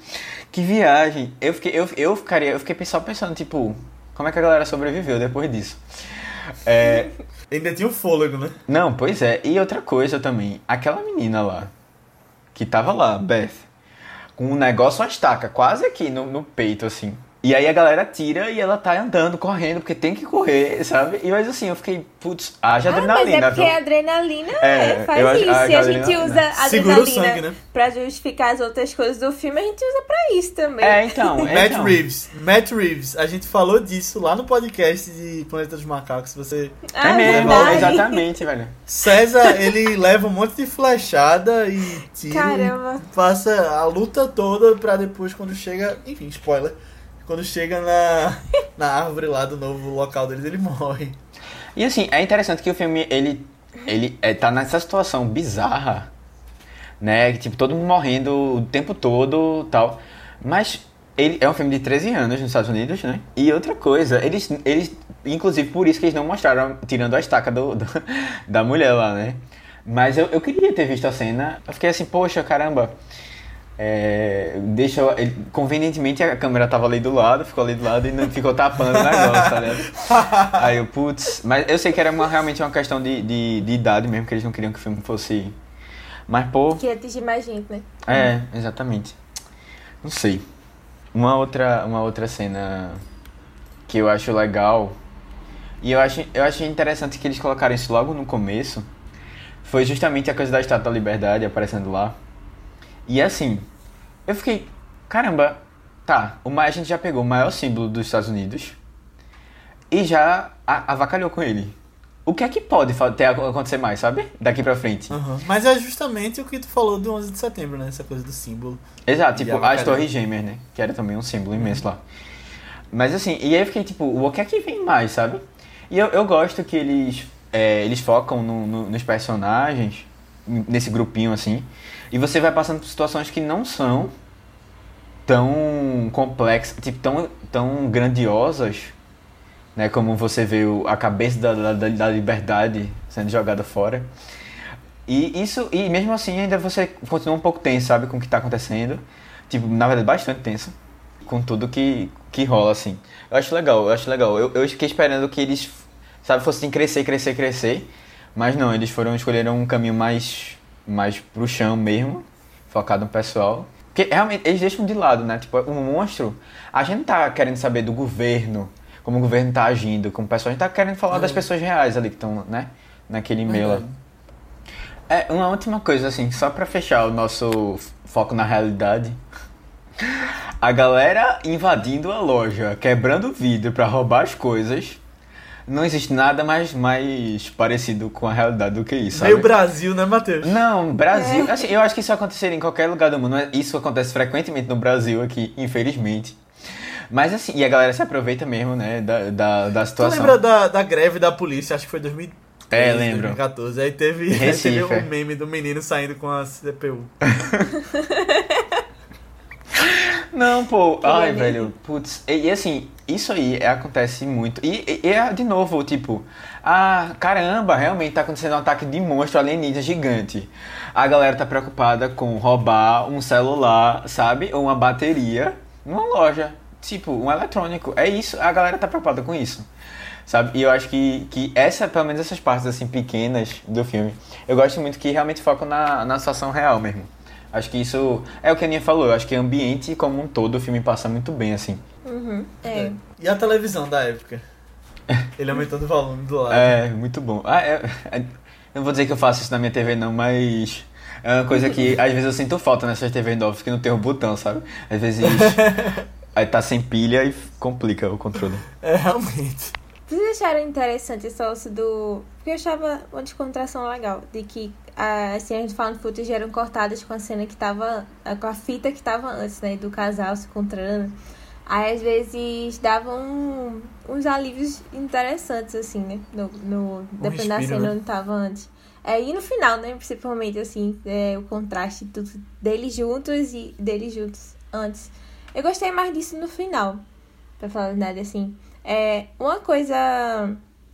Que viagem. Eu fiquei, eu, eu ficaria, eu fiquei só pensando, tipo, como é que a galera sobreviveu depois disso? É, Ainda tinha o fôlego, né? não, pois é. E outra coisa também, aquela menina lá, que tava lá, Beth, com um negócio, uma estaca, quase aqui no, no peito, assim. E aí a galera tira e ela tá andando, correndo, porque tem que correr, sabe? E mas assim, eu fiquei, putz, haja Ah, mas adrenalina, é porque viu? a adrenalina É, é, faz eu isso. a E a gente usa a Segura o adrenalina sangue, né? pra justificar as outras coisas do filme, a gente usa pra isso também. É, então, é, Matt então. Reeves. Matt Reeves. A gente falou disso lá no podcast de Planeta dos Macacos. Você... Ah, É mesmo, exatamente, velho. César, ele leva um monte de flechada e tiro. Caramba. Passa a luta toda pra depois, quando chega... Enfim, spoiler. Quando chega na, na árvore lá do novo local deles, ele morre. E assim, é interessante que o filme, ele, ele é, tá nessa situação bizarra, né? Tipo, todo mundo morrendo o tempo todo tal. Mas ele é um filme de 13 anos nos Estados Unidos, né? E outra coisa, eles, eles inclusive por isso que eles não mostraram tirando a estaca do, do- da mulher lá, né? Mas eu, eu queria ter visto a cena. Eu fiquei assim, poxa, caramba. É, deixa ele- convenientemente a câmera tava ali do lado, ficou ali do lado e não ficou tapando o negócio, tá ligado? Aí eu, putz, mas eu sei que era uma- realmente uma questão de, de, de idade mesmo, que eles não queriam que o filme fosse. Mas, pô, Que atingir mais gente, né? é, exatamente. Não sei. Uma outra, uma outra cena que eu acho legal, e eu acho, eu acho interessante que eles colocaram isso logo no começo, foi justamente a coisa da Estátua da Liberdade aparecendo lá. E assim, eu fiquei, caramba, tá, o a gente já pegou o maior símbolo dos Estados Unidos e já a- avacalhou com ele. O que é que pode ter, acontecer mais, sabe? Daqui pra frente. Mas é justamente o que tu falou do 11 de setembro, né? Essa coisa do símbolo. Exato, tipo, as Torres Gêmeas, né? Que era também um símbolo imenso lá. Mas assim, e aí eu fiquei tipo, o que é que vem mais, sabe? E eu, eu gosto que eles, é, eles focam no- no- nos personagens, nesse grupinho assim, e você vai passando por situações que não são tão complexas, tipo, tão, tão grandiosas, né? Como você vê a cabeça da, da, da- da liberdade sendo jogada fora. E isso, e mesmo assim ainda você continua um pouco tenso, sabe, com o que tá acontecendo. Tipo, na verdade, bastante tenso. Com tudo que, que rola, assim. Eu acho legal, eu acho legal. Eu, eu fiquei esperando que eles, sabe, fossem crescer, crescer, crescer. Mas não, eles foram, escolheram um caminho mais, mais pro chão mesmo, focado no pessoal. Porque realmente eles deixam de lado, né? Tipo, o monstro, a gente não tá querendo saber do governo, como o governo tá agindo, como o pessoal, a gente tá querendo falar das pessoas reais ali que estão, né? Naquele lá. É, uma última coisa, assim, só pra fechar o nosso foco na realidade. A galera invadindo a loja, quebrando o vidro pra roubar as coisas. Não existe nada mais, mais parecido com a realidade do que isso, sabe? Meio Brasil, né, Matheus? Não, Brasil. Assim, eu acho que isso aconteceria em qualquer lugar do mundo. mas Isso acontece frequentemente no Brasil aqui, infelizmente. Mas assim, e a galera se aproveita mesmo, né, da, da, da Tu situação. lembra da, da greve da polícia? Acho que foi 2013, É, lembro. 2014. Aí teve, Recife, teve é. um meme do menino saindo com a CPU. Não, pô. Ai, velho. Putz. E, e assim, isso aí é- acontece muito. E, e- é de novo, tipo, ah, caramba, realmente tá acontecendo um ataque de monstro alienígena gigante. A galera tá preocupada com roubar um celular, sabe? Ou uma bateria numa loja. Tipo, um eletrônico. É isso, a galera tá preocupada com isso. Sabe? E eu acho que, que essa, pelo menos essas partes assim pequenas do filme, eu gosto muito que realmente focam na, na situação real mesmo. Acho que isso é o que a Aninha falou, eu acho que o ambiente como um todo o filme passa muito bem, assim. Uhum. É. E a televisão da época? Ele aumentando o volume do lado. É, muito bom. Ah, é- é- eu não vou dizer que eu faço isso na minha TV não, mas é uma coisa que às vezes eu sinto falta nessas TV novas que não tem o botão, sabe? Às vezes aí tá sem pilha e complica o controle. É, realmente. Vocês acharam interessante esse lance do. Porque eu achava uma descontração legal. De que as cenas de found footage eram cortadas com a cena que tava. com a fita que tava antes, né? Do casal se encontrando. Aí às vezes davam uns alívios interessantes, assim, né? No, no, dependendo da cena né? onde tava antes. É, e no final, né? Principalmente, assim, é, o contraste tudo deles juntos e deles juntos antes. Eu gostei mais disso no final, pra falar a verdade, assim. É, uma coisa.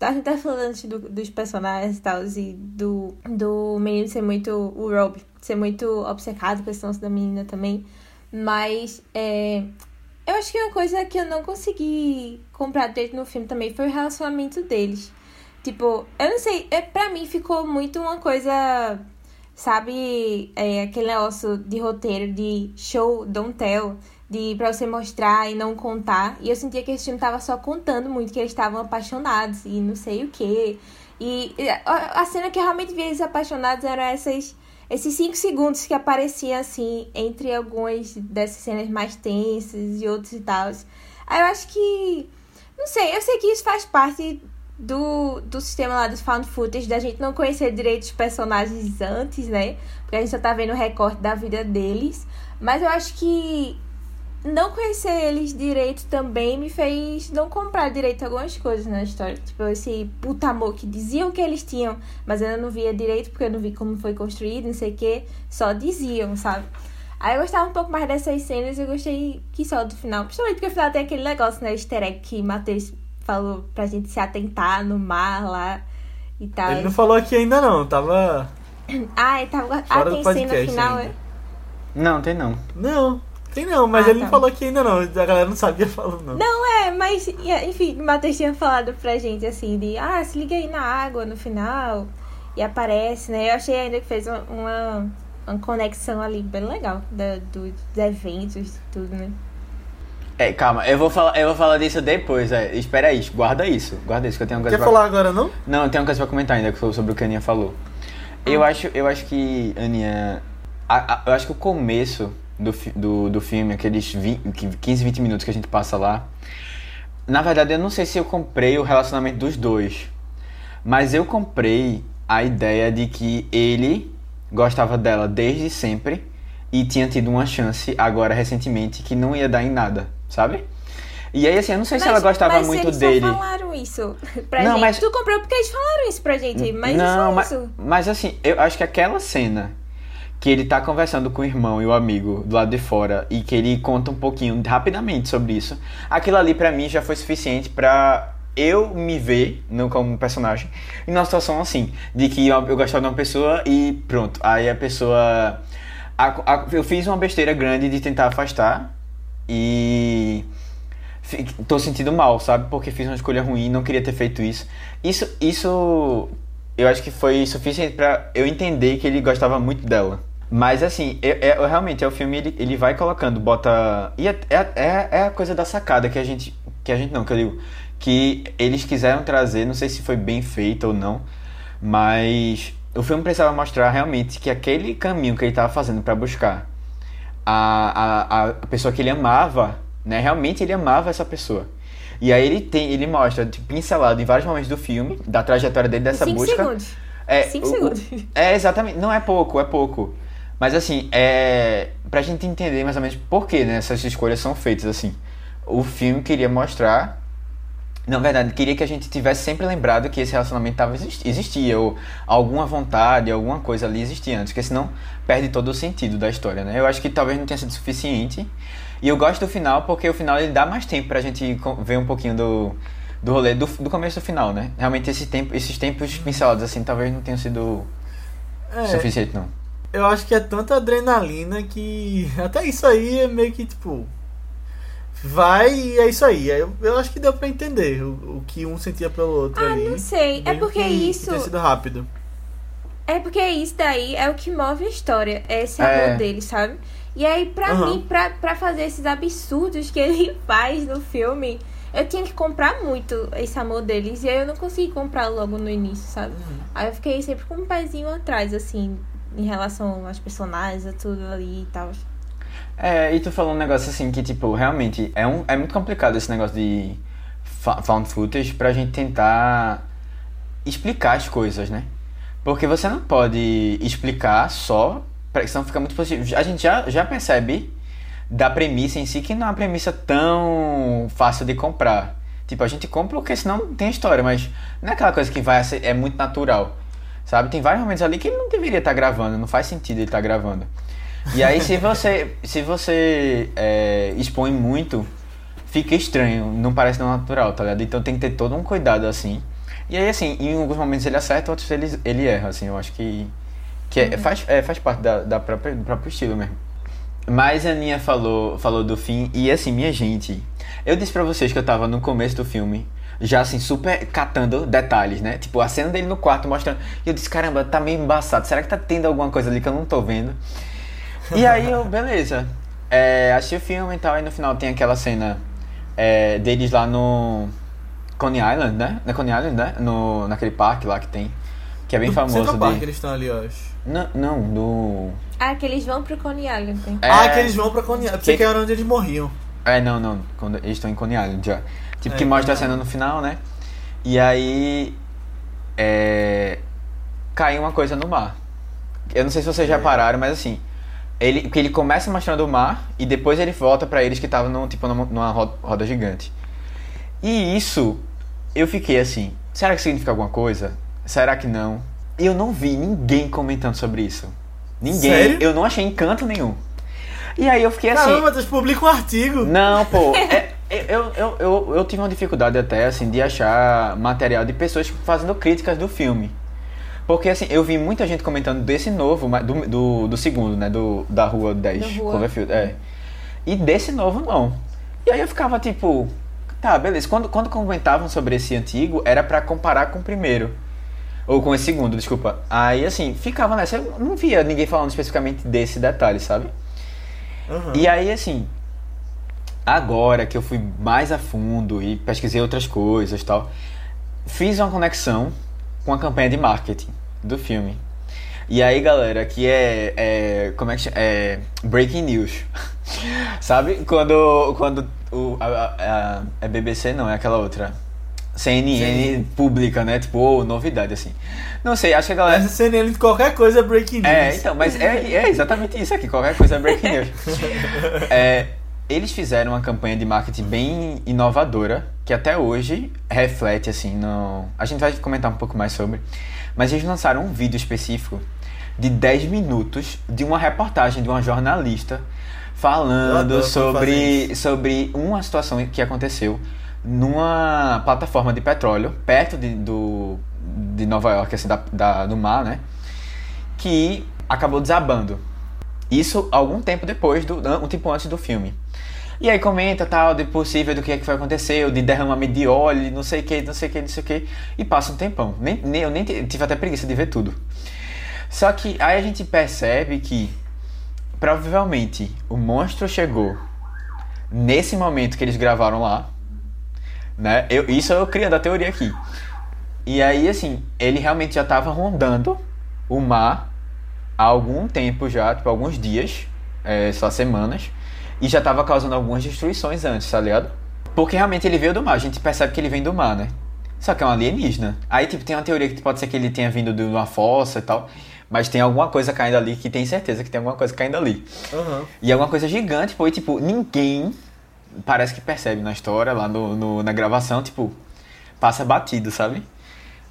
A gente tá falando antes do- dos personagens e tal, e do, do menino ser muito. O Rob ser muito obcecado com esse lance da menina também. Mas é, eu acho que uma coisa que eu não consegui comprar direito no filme também foi o relacionamento deles. Tipo, eu não sei, é, pra mim ficou muito uma coisa, sabe, é, aquele negócio de roteiro de show, don't tell, de para você mostrar e não contar. E eu sentia que esse filme tava só contando muito que eles estavam apaixonados e não sei o quê. E a, a cena que eu realmente vi eles apaixonados eram essas esses cinco segundos que apareciam assim entre algumas dessas cenas mais tensas e outros e tal. Aí eu acho que não sei, eu sei que isso faz parte do, do sistema lá dos found footage, da gente não conhecer direito os personagens antes, né? Porque a gente só tá vendo o recorte da vida deles. Mas eu acho que não conhecer eles direito também me fez não comprar direito algumas coisas na história. Tipo, esse puta amor que diziam que eles tinham, mas eu não via direito porque eu não vi como foi construído, não sei o que. Só diziam, sabe? Aí eu gostava um pouco mais dessas cenas e eu gostei que só do final. Principalmente porque o final tem aquele negócio, né? Easter egg que Matheus falou pra gente se atentar no mar lá e tal. Ele não falou aqui ainda não, tava. Ah, ele tava. Ah, tem cena no final, ainda. é? Não, tem não. Não. Tem não, mas ah, ele tá. não falou aqui ainda não. A galera não sabia falar não. Não, é, mas enfim, o Matheus tinha falado pra gente assim de ah, se liga aí na água no final. E aparece, né? Eu achei ainda que fez uma, uma, uma conexão ali bem legal da, do, dos eventos e tudo, né? É, calma, eu vou falar, eu vou falar disso depois. É. Espera aí, guarda isso. Guarda isso, que eu tenho uma coisa Quer pra... falar agora, não? Não, eu tenho uma coisa pra comentar ainda sobre o que a Aninha falou. Ah. Eu, acho, eu acho que, Aninha. A, a, eu acho que o começo do, do, do filme, aqueles 20, 15, 20 minutos que a gente passa lá. Na verdade, eu não sei se eu comprei o relacionamento dos dois. Mas eu comprei a ideia de que ele gostava dela desde sempre e tinha tido uma chance agora recentemente que não ia dar em nada, sabe? E aí, assim, eu não sei mas, se ela gostava mas muito eles dele. Só falaram isso pra não, gente. Mas... Tu comprou porque eles falaram isso pra gente, mas não, mas, isso. Mas assim, eu acho que aquela cena que ele tá conversando com o irmão e o amigo do lado de fora e que ele conta um pouquinho rapidamente sobre isso. Aquilo ali para mim já foi suficiente para eu me ver no, como personagem em uma situação assim, de que eu, eu gostava de uma pessoa e pronto, aí a pessoa a, a, eu fiz uma besteira grande de tentar afastar e tô sentindo mal, sabe? Porque fiz uma escolha ruim, não queria ter feito isso. Isso isso eu acho que foi suficiente para eu entender que ele gostava muito dela. Mas assim, é, é, realmente é o filme, ele, ele vai colocando, bota. E é, é, é a coisa da sacada que a gente. Que a gente não, que eu digo. Que eles quiseram trazer, não sei se foi bem feito ou não, mas o filme precisava mostrar realmente que aquele caminho que ele estava fazendo para buscar a, a, a pessoa que ele amava, né? Realmente ele amava essa pessoa. E aí ele tem, ele mostra tipo, pincelado em vários momentos do filme, da trajetória dele dessa Cinco busca. Segundos. É, Cinco o, segundos. É, exatamente. Não é pouco, é pouco. Mas assim, é. Pra gente entender mais ou menos por que né, essas escolhas são feitas assim. O filme queria mostrar. Na verdade, queria que a gente tivesse sempre lembrado que esse relacionamento tava, existia, ou alguma vontade, alguma coisa ali existia antes, porque senão perde todo o sentido da história, né? Eu acho que talvez não tenha sido suficiente. E eu gosto do final porque o final ele dá mais tempo pra gente ver um pouquinho do, do rolê, do, do começo do final, né? Realmente esse tempo, esses tempos pincelados assim talvez não tenham sido é. suficiente, não eu acho que é tanta adrenalina que até isso aí é meio que tipo. Vai e é isso aí. Eu, eu acho que deu pra entender o, o que um sentia pelo outro ah, ali. não sei. É porque que, isso. Que sido rápido. É porque isso daí é o que move a história. É esse amor é. dele, sabe? E aí, pra uhum. mim, pra, pra fazer esses absurdos que ele faz no filme, eu tinha que comprar muito esse amor deles. E aí eu não consegui comprar logo no início, sabe? Uhum. Aí eu fiquei sempre com um pezinho atrás, assim, em relação às personagens, a tudo ali e tal. É, e tu falou um negócio assim que, tipo, realmente é, um, é muito complicado esse negócio de found footage pra gente tentar explicar as coisas, né? Porque você não pode explicar só, senão fica muito positivo. A gente já, já percebe da premissa em si que não é uma premissa tão fácil de comprar. Tipo, a gente compra porque senão não tem história, mas não é aquela coisa que vai é muito natural. Sabe? Tem vários momentos ali que ele não deveria estar gravando, não faz sentido ele estar gravando. E aí se você, se você é, expõe muito, fica estranho, não parece não natural, tá ligado? Então tem que ter todo um cuidado assim. E aí assim, em alguns momentos ele acerta, outros ele, ele erra, assim, eu acho que, que é, faz, é, faz parte da, da própria, do próprio estilo mesmo. Mas a Aninha falou, falou do fim, e assim, minha gente, eu disse pra vocês que eu tava no começo do filme, já assim, super catando detalhes, né? Tipo, a cena dele no quarto mostrando. E eu disse, caramba, tá meio embaçado. Será que tá tendo alguma coisa ali que eu não tô vendo? E aí eu, beleza. é, assisti o filme e tal, e no final tem aquela cena é, deles lá no Coney Island, né? Na Coney Island, né? No, naquele parque lá que tem. Que é bem No famoso. Central Park de... eles estão ali, eu acho. Não, não, do. Ah, que eles vão pro Coney Island. tem. É, Ah, que eles vão pra Coney Island. Você que- que era onde eles morriam. É, não, não. Quando eles estão em Coney Island já. Tipo, É, que mostra a cena no final, né? E aí. É. Cai uma coisa no mar. Eu não sei se vocês já pararam, mas assim. Ele, que ele começa mostrando o mar e depois ele volta pra eles que estavam num, tipo, numa, numa ro- roda gigante. E isso, eu fiquei assim, será que significa alguma coisa? Será que não? E eu não vi ninguém comentando sobre isso. Ninguém. Sério? Eu não achei encanto nenhum. E aí eu fiquei assim. Caramba, Matheus, publica um artigo. Não, pô, é- é- eu, eu, eu, eu tive uma dificuldade até, assim, de achar material de pessoas fazendo críticas do filme. Porque, assim, eu vi muita gente comentando desse novo, mas do, do, do segundo, né, do, da Rua 10, Da Rua. Cloverfield, é. E desse novo, não. E aí eu ficava, tipo, tá, beleza, quando, quando comentavam sobre esse antigo, era pra comparar com o primeiro. Ou com esse segundo, desculpa. Aí, assim, ficava nessa, eu não via ninguém falando especificamente desse detalhe, sabe? Aham. E aí, assim, agora que eu fui mais a fundo e pesquisei outras coisas tal, fiz uma conexão com a campanha de marketing do filme. E aí, galera, que é, é como é que chama? É breaking news. Sabe? Quando quando o a, a- a- é BBC não, é aquela outra. CNN publica, né? Tipo, ô, novidade assim. Não sei, acho que a galera Essa CNN de qualquer coisa é breaking news. é, então, mas é, é exatamente isso aqui, qualquer coisa é breaking news. É, eles fizeram uma campanha de marketing bem inovadora, que até hoje reflete, assim, no... A gente vai comentar um pouco mais sobre. Mas eles lançaram um vídeo específico de 10 minutos de uma reportagem de uma jornalista falando sobre, sobre uma situação que aconteceu numa plataforma de petróleo perto de, do, de Nova York, assim, da, da- do mar, né? Que acabou desabando. Isso algum tempo depois, do, um tempo antes do filme. E aí comenta tal, de possível do que é que foi acontecer, de derramamento de óleo, não sei o que, não sei o que, não sei o que. E passa um tempão. Nem, nem, eu nem tive até preguiça de ver tudo. Só que aí a gente percebe que provavelmente o monstro chegou nesse momento que eles gravaram lá. Né? Eu, isso eu criando a teoria aqui. E aí, assim, ele realmente já estava rondando o mar há algum tempo já, tipo, alguns dias, é, só semanas, e já estava causando algumas destruições antes, tá ligado? Porque realmente ele veio do mar, a gente percebe que ele vem do mar, né? Só que é um alienígena. Aí, tipo, tem uma teoria que pode ser que ele tenha vindo de uma fossa e tal, mas tem alguma coisa caindo ali que tem certeza que tem alguma coisa caindo ali. Aham. E é uma coisa gigante, pô, e tipo, ninguém parece que percebe na história, lá no, no- na gravação, tipo, passa batido, sabe?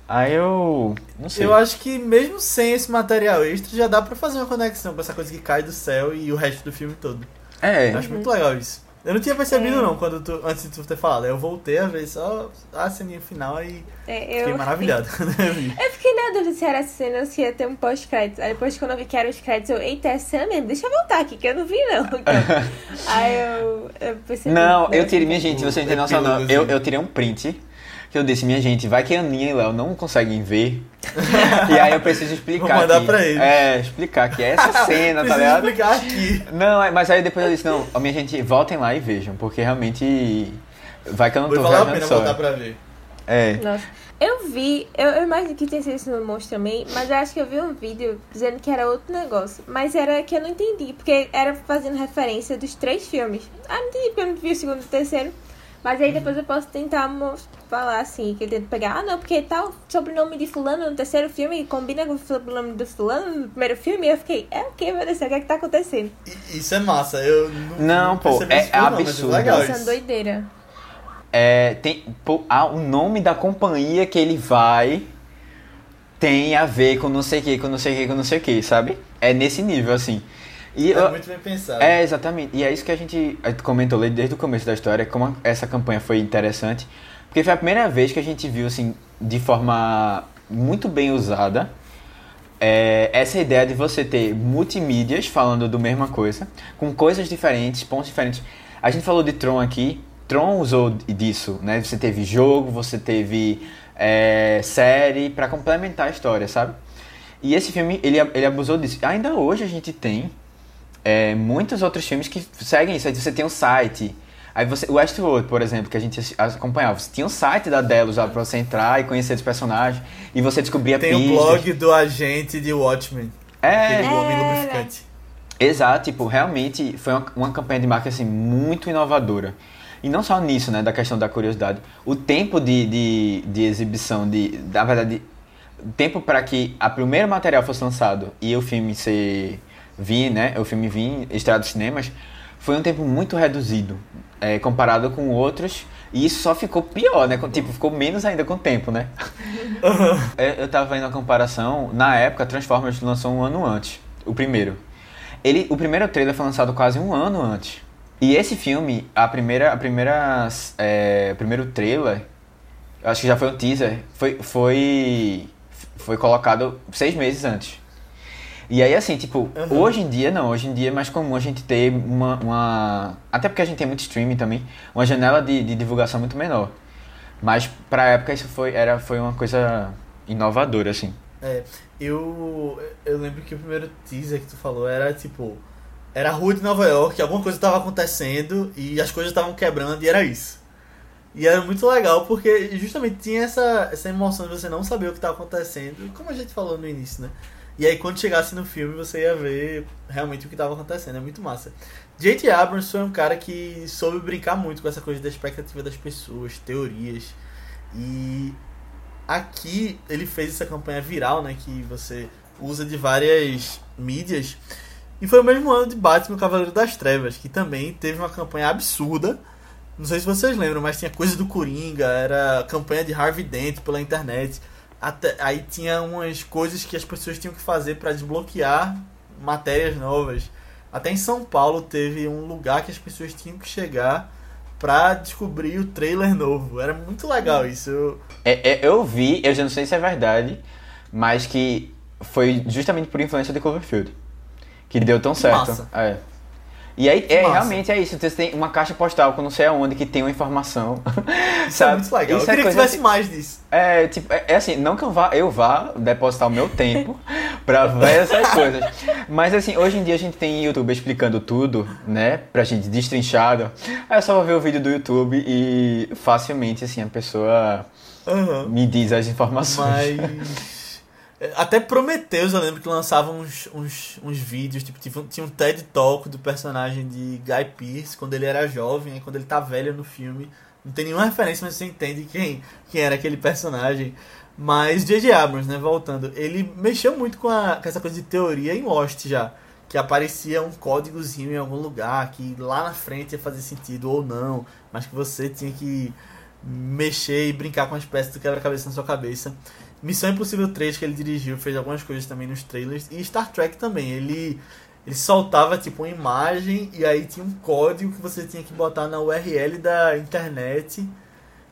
Aí eu. Não sei. Eu acho que mesmo sem esse material extra, já dá pra fazer uma conexão com essa coisa que cai do céu e o resto do filme todo. É. Eu acho muito legal isso. Eu não tinha percebido É. não, quando tu, antes de tu ter falado. Eu voltei a ver só a ceninha final e É, fiquei maravilhado quando eu fiquei na dúvida se era essa cena ou se ia ter um pós-crédito. Aí depois, quando eu vi que era os créditos, eu, eita, é cena mesmo, deixa eu voltar aqui, que eu não vi não. Então, aí eu, eu percebi. Não, né? eu tirei, minha gente, você não tem noção não. Eu, Epílogozinho. eu tirei um print que eu disse, minha gente, vai que a Aninha e Léo não conseguem ver. e aí eu preciso explicar. Vou mandar aqui. pra eles. É, explicar que é essa cena, tá ligado? explicar aqui. Não, é- mas aí depois eu disse, não, minha gente, voltem lá e vejam, porque realmente. Vai que eu não Vou tô valer a pena só. voltar pra ver. É. Nossa. Eu vi, eu, eu imagino que tinha sido isso no monstro também, mas eu acho que eu vi um vídeo dizendo que era outro negócio. Mas era que eu não entendi, porque era fazendo referência dos três filmes. Ah, não entendi, porque eu não vi o segundo e o terceiro. Mas aí depois eu posso tentar mos- falar assim, que tento pegar, ah não, porque tal sobrenome de fulano no terceiro filme combina com o sobrenome do fulano no primeiro filme, e eu fiquei, é o que, meu Deus, o que é que tá acontecendo? Isso é massa. Eu não, Não, pô, percebi é- é não, mas absurdo. legal Nossa, isso. doideira. É, tem, pô, ah, o nome da companhia que ele vai tem a ver com não sei o que, com não sei o que, com não sei o que, sabe? É nesse nível, assim. E É muito bem pensado. É, exatamente. E é isso que a gente comentou desde o começo da história, como essa campanha foi interessante. Porque foi a primeira vez que a gente viu, assim, de forma muito bem usada, é, essa ideia de você ter multimídias falando do mesma coisa, com coisas diferentes, pontos diferentes. A gente falou de Tron aqui, Tron usou disso, né? Você teve jogo, você teve é, série para complementar a história, sabe? E esse filme, ele, ele abusou disso. Ainda hoje a gente tem é, muitos outros filmes que seguem isso. Aí você tem um site. Aí você, o Westworld, por exemplo, que a gente acompanhava, você tinha um site da Delos lá pra você entrar e conhecer os personagens e você descobria Tem o pistas. blog do agente de Watchmen. É, Aquele homem Era. lubrificante. Exato, tipo, realmente foi uma, uma campanha de marketing assim, muito inovadora. E não só nisso, né, da questão da curiosidade. O tempo de, de, de exibição, de, na verdade, o tempo para que a primeiro material fosse lançado e o filme ser vir, né, o filme vir estrear dos cinemas, foi um tempo muito reduzido, é, comparado com outros. E isso só ficou pior, né? Tipo, ficou menos ainda com o tempo, né? Eu, eu tava vendo a comparação, na época, Transformers lançou um ano antes, o primeiro. Ele, o primeiro trailer foi lançado quase um ano antes. E esse filme, a primeira, a primeira, é, primeiro trailer, acho que já foi um teaser, foi, foi, foi colocado seis meses antes. E aí, assim, tipo, Uhum. hoje em dia não, hoje em dia é mais comum a gente ter uma, uma até porque a gente tem muito streaming também, uma janela de, de divulgação muito menor. Mas pra época isso foi, era, foi uma coisa inovadora, assim. É, eu, eu lembro que o primeiro teaser que tu falou era tipo. Era a rua de Nova York, alguma coisa estava acontecendo e as coisas estavam quebrando e era isso. E era muito legal porque justamente tinha essa, essa emoção de você não saber o que estava acontecendo, como a gente falou no início, né? E aí quando chegasse no filme você ia ver realmente o que estava acontecendo, é muito massa. J.T. Abrams foi um cara que soube brincar muito com essa coisa da expectativa das pessoas, teorias. E aqui ele fez essa campanha viral, né, que você usa de várias mídias. E foi o mesmo ano de Batman, Cavaleiro das Trevas, que também teve uma campanha absurda. Não sei se vocês lembram, mas tinha coisa do Coringa, era campanha de Harvey Dent pela internet. Até, aí tinha umas coisas que as pessoas tinham que fazer para desbloquear matérias novas. Até em São Paulo teve um lugar que as pessoas tinham que chegar pra descobrir o trailer novo. Era muito legal isso. Eu- É, é, eu vi, eu já não sei se é verdade, mas que foi justamente por influência de Cloverfield. Que deu tão certo. massa. É. E aí, é, massa. realmente é isso. Você tem uma caixa postal com não sei aonde que tem uma informação. Isso é muito legal. Isso eu é queria que tivesse mais disso. É, tipo, é, é assim, não que eu vá, eu vá depositar o meu tempo pra ver essas coisas. Mas assim, hoje em dia a gente tem YouTube explicando tudo, né? Pra gente destrinchado. Aí eu só vou ver o vídeo do YouTube e facilmente, assim, a pessoa Aham. me diz as informações. Mas. Até Prometheus, eu lembro que lançava uns, uns, uns vídeos, tipo, tinha um- tinha um TED Talk do personagem de Guy Pearce quando ele era jovem, quando ele tá velho no filme. Não tem nenhuma referência, mas você entende quem, quem era aquele personagem. Mas J.J. Abrams, né, voltando, ele mexeu muito com, a, com essa coisa de teoria em Lost já. Que aparecia um códigozinho em algum lugar, que lá na frente ia fazer sentido ou não, mas que você tinha que mexer e brincar com as peças do quebra-cabeça na sua cabeça. Missão Impossível 3 que ele dirigiu, fez algumas coisas também nos trailers. E Star Trek também. Ele, ele soltava tipo uma imagem e aí tinha um código que você tinha que botar na URL da internet.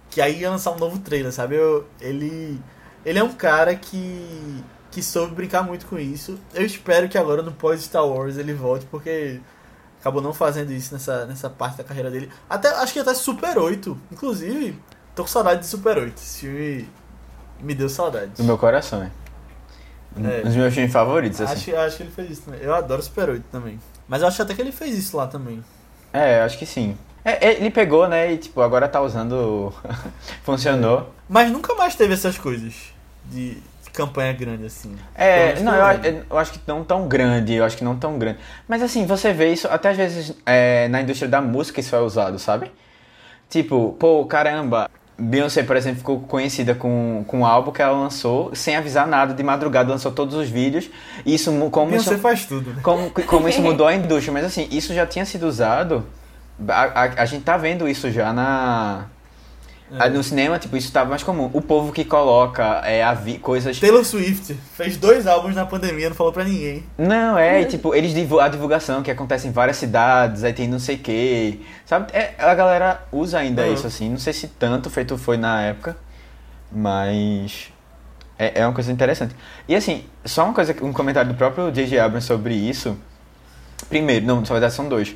Que aí ia lançar um novo trailer, sabe? Eu, ele, ele é um cara que, que soube brincar muito com isso. Eu espero que agora no pós-Star Wars ele volte, porque acabou não fazendo isso nessa, nessa parte da carreira dele. Até, acho que até Super 8. Inclusive, tô com saudade de Super 8. Esse filme me deu saudade. Do meu coração, é. Um É. dos meus filmes favoritos, assim. Acho, acho que ele fez isso também. Eu adoro Super 8 também. Mas eu acho até que ele fez isso lá também. É, acho que sim. É, ele pegou, né, e tipo, agora tá usando. Funcionou. Mas nunca mais teve essas coisas de, campanha grande assim. É, não, eu, eu acho que não tão grande, eu acho que não tão grande. Mas assim, você vê isso, até às vezes é, na indústria da música isso é usado, sabe? Tipo, pô, caramba, Beyoncé, por exemplo, ficou conhecida com, com um álbum que ela lançou sem avisar nada, de madrugada lançou todos os vídeos. E isso, como Beyoncé isso, faz tudo, né? como, como isso mudou a indústria, mas assim, isso já tinha sido usado. A, a, a gente tá vendo isso já na. É. a- No cinema, tipo, isso tava mais comum. O povo que coloca é, avi, coisas Taylor Swift fez dois álbuns na pandemia, não falou pra ninguém. Não, é, e, tipo, eles a divulgação que acontece em várias cidades, aí tem não sei o que. Sabe? É, a galera usa ainda Uhum. isso, assim. Não sei se tanto feito foi na época, mas. É, é uma coisa interessante. E assim, só uma coisa, um comentário do próprio J.J. Abrams sobre isso. Primeiro, não, na verdade são dois.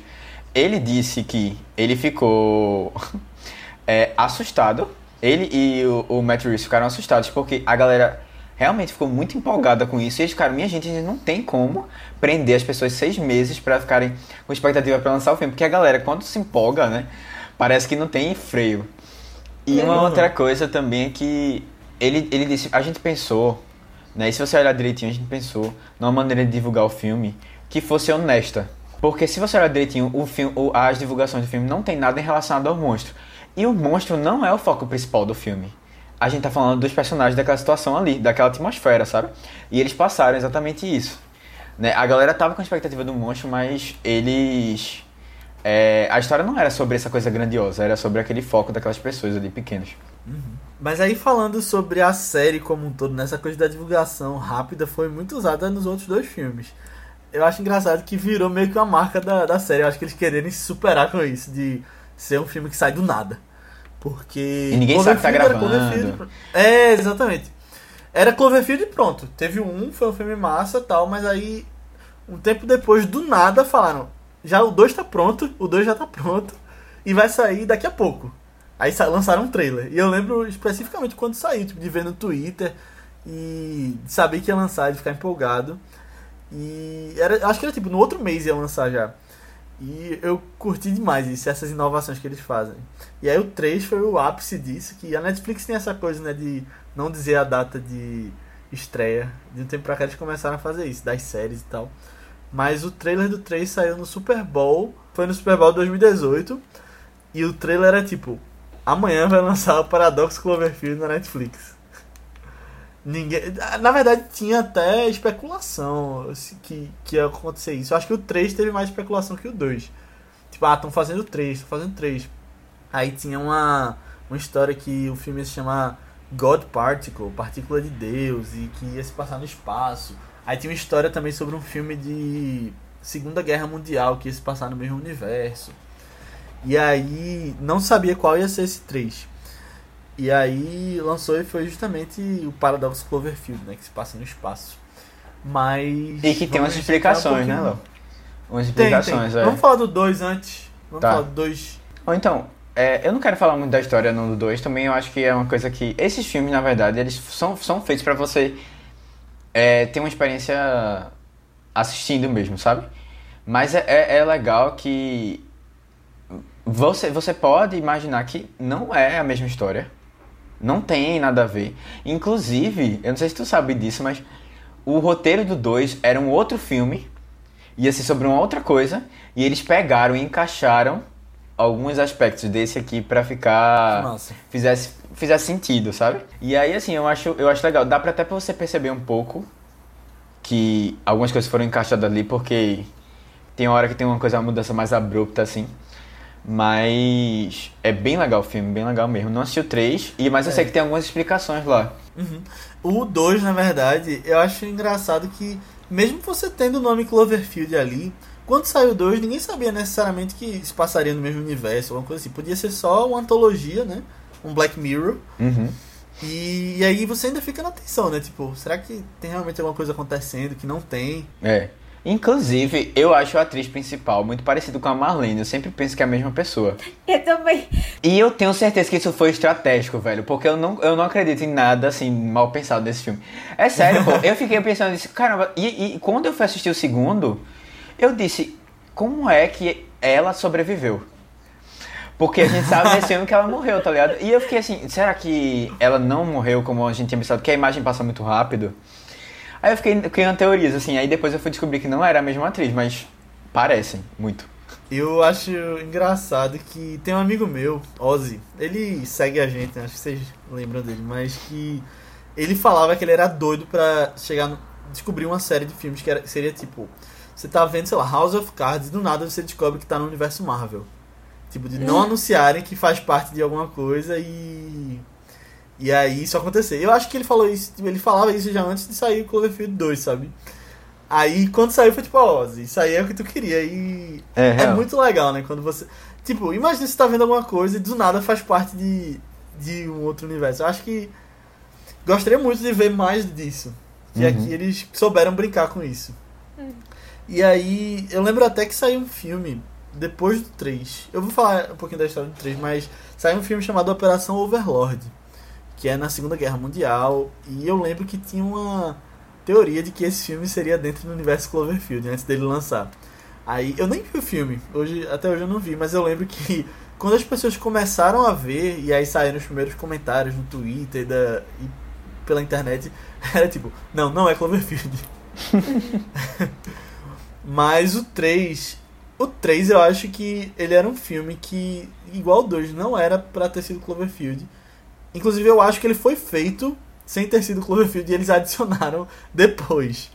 Ele disse que ele ficou é, assustado. Ele e o, o Matt Reeves ficaram assustados porque a galera realmente ficou muito empolgada com isso. E eles ficaram, minha gente, a gente não tem como prender as pessoas seis meses para ficarem com expectativa para lançar o filme. Porque a galera, quando se empolga, né? Parece que não tem freio. E uma Uhum. outra coisa também é que ele, ele disse, a gente pensou, né? E se você olhar direitinho, a gente pensou numa maneira de divulgar o filme que fosse honesta. Porque se você olhar direitinho, o filme, as divulgações do filme não tem nada em relacionado ao monstro. E o monstro não é o foco principal do filme. A gente tá falando dos personagens daquela situação ali, daquela atmosfera, sabe? E eles passaram exatamente isso. Né? A galera tava com a expectativa do monstro, mas eles. é, a história não era sobre essa coisa grandiosa, era sobre aquele foco daquelas pessoas ali pequenas. Mas aí falando sobre a série como um todo, nessa coisa da divulgação rápida foi muito usada nos outros dois filmes. Eu acho engraçado que virou meio que uma marca da, da série. Eu acho que eles quererem se superar com isso, de ser um filme que sai do nada. Porque. E ninguém sabe que tá gravando. Cloverfield. É, exatamente. Era Cloverfield e pronto. Teve um, foi um filme massa tal, mas aí, um tempo depois, do nada, falaram: já o 2 tá pronto, o 2 já tá pronto, e vai sair daqui a pouco. Aí lançaram um trailer. E eu lembro especificamente quando saiu, tipo, de ver no Twitter e de saber que ia lançar, de ficar empolgado. E era, acho que era tipo, no outro mês ia lançar já. E eu curti demais isso, essas inovações que eles fazem. E aí o 3 foi o ápice disso, que a Netflix tem essa coisa, né, de não dizer a data de estreia. De um tempo pra cá eles começaram a fazer isso, das séries e tal. Mas o trailer do 3 saiu no Super Bowl, foi no Super Bowl 2018. E o trailer era tipo, amanhã vai lançar o Paradox Cloverfield na Netflix. Ninguém, na verdade tinha até especulação que, que ia acontecer isso. Eu acho que o 3 teve mais especulação que o 2. Tipo, ah, estão fazendo o 3, estão fazendo o 3. Aí tinha uma, uma história que o filme ia se chamar God Particle, Partícula de Deus, e que ia se passar no espaço. Aí tinha uma história também sobre um filme de Segunda Guerra Mundial que ia se passar no mesmo universo. E aí não sabia qual ia ser esse 3. E aí lançou e foi justamente o Paradox Cloverfield, né? Que se passa no espaço. Mas. E que tem umas explicar um explicações, né. Léo? Umas Tem, tem. explicações, é. Vamos falar do 2 antes. Vamos Tá. falar do 2. Ou então, é, eu não quero falar muito da história no do 2, também eu acho que é uma coisa que. Esses filmes, na verdade, eles são, são feitos pra você é, ter uma experiência assistindo mesmo, sabe? Mas é, é, é legal que você, você pode imaginar que não é a mesma história. Não tem nada a ver. Inclusive, eu não sei se tu sabe disso, mas o roteiro do 2 era um outro filme, ia ser sobre uma outra coisa, e eles pegaram e encaixaram alguns aspectos desse aqui pra ficar Massa. fizesse fizesse sentido, sabe? E aí assim, eu acho eu acho legal, dá pra até pra você perceber um pouco que algumas coisas foram encaixadas ali porque tem hora que tem uma coisa uma mudança mais abrupta assim. Mas é bem legal o filme, bem legal mesmo. Não assisti o 3, e mas eu sei que tem algumas explicações lá. Uhum. O 2, na verdade, eu acho engraçado que, mesmo você tendo o nome Cloverfield ali, quando saiu o 2, ninguém sabia necessariamente que se passaria no mesmo universo, alguma coisa assim. Podia ser só uma antologia, né? Um Black Mirror. Uhum. E, e aí você ainda fica na tensão, né? Tipo, será que tem realmente alguma coisa acontecendo que não tem? É. Inclusive, eu acho a atriz principal muito parecida com a Marlene. Eu sempre penso que é a mesma pessoa. Eu também. E eu tenho certeza que isso foi estratégico, velho. Porque eu não, eu não acredito em nada, assim, mal pensado desse filme. É sério, pô. Eu fiquei pensando nisso. Caramba, e, e quando eu fui assistir o segundo, eu disse, como é que ela sobreviveu? Porque a gente sabe nesse filme que ela morreu, tá ligado? E eu fiquei assim, será que ela não morreu como a gente tinha pensado? Que a imagem passa muito rápido? Aí eu fiquei criando teorias, assim. Aí depois eu fui descobrir que não era a mesma atriz, mas parecem muito. Eu acho engraçado que tem um amigo meu, Ozzy, ele segue a gente, né? acho que vocês lembram dele, mas que ele falava que ele era doido pra chegar no, descobrir uma série de filmes que era- seria tipo, você tá vendo, sei lá, House of Cards e do nada você descobre que tá no universo Marvel. Tipo, de não anunciarem que faz parte de alguma coisa e. E aí isso acontecer. Eu acho que ele falou isso, tipo, ele falava isso já antes de sair o Cloverfield 2, sabe? Aí quando saiu foi tipo, ó, isso aí é o que tu queria. E É, é muito legal, né? Quando você. Tipo, imagina você tá vendo alguma coisa e do nada faz parte de, de um outro universo. Eu acho que. Gostaria muito de ver mais disso. Que Uhum. aqui eles souberam brincar com isso. E aí, eu lembro até que saiu um filme depois do 3. Eu vou falar um pouquinho da história do 3, mas saiu um filme chamado Operação Overlord. Que é na Segunda Guerra Mundial. E eu lembro que tinha uma teoria de que esse filme seria dentro do universo Cloverfield, antes dele lançar. Aí eu nem vi o filme, hoje até hoje eu não vi, mas eu lembro que quando as pessoas começaram a ver, e aí saíram os primeiros comentários no Twitter da, e pela internet, era tipo, não, não é Cloverfield. mas o 3, o 3 eu acho que ele era um filme que, igual o 2, não era pra ter sido Cloverfield. Inclusive eu acho que ele foi feito sem ter sido Cloverfield e eles adicionaram depois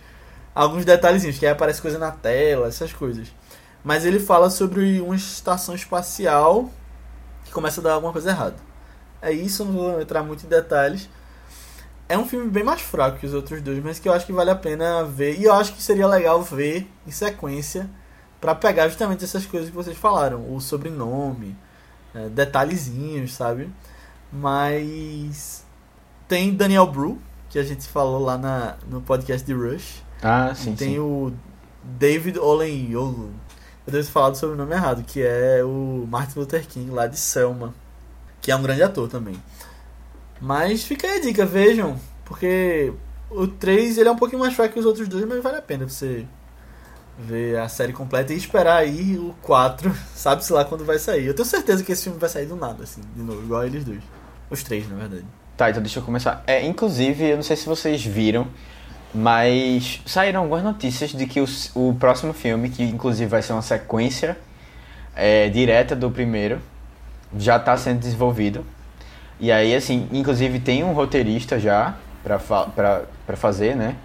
alguns detalhezinhos, que aí aparece coisa na tela, essas coisas. Mas ele fala sobre uma estação espacial que começa a dar alguma coisa errada. É isso, não vou entrar muito em detalhes. É um filme bem mais fraco que os outros dois, mas que eu acho que vale a pena ver. E eu acho que seria legal ver em sequência para pegar justamente essas coisas que vocês falaram. O sobrenome, é, detalhezinhos, sabe? Mas tem Daniel Bru, que a gente falou lá na, no podcast de Rush. Ah, sim, tem sim. o David Olenyolo. Eu devo ter falado sobre o nome errado, que é o Martin Luther King lá de Selma, que é um grande ator também. Mas fica aí a dica, vejam, porque o 3 ele é um pouquinho mais fraco que os outros dois, mas vale a pena você ver a série completa e esperar aí o 4, sabe-se lá quando vai sair. Eu tenho certeza que esse filme vai sair do nada, assim, de novo, igual eles dois. Os três, na verdade. Tá, então deixa eu começar. É, inclusive, eu não sei se vocês viram, mas saíram algumas notícias de que o, o próximo filme, que inclusive vai ser uma sequência é, direta do primeiro, já está sendo desenvolvido. E aí, assim, inclusive tem um roteirista já pra, fa pra, pra fazer, né?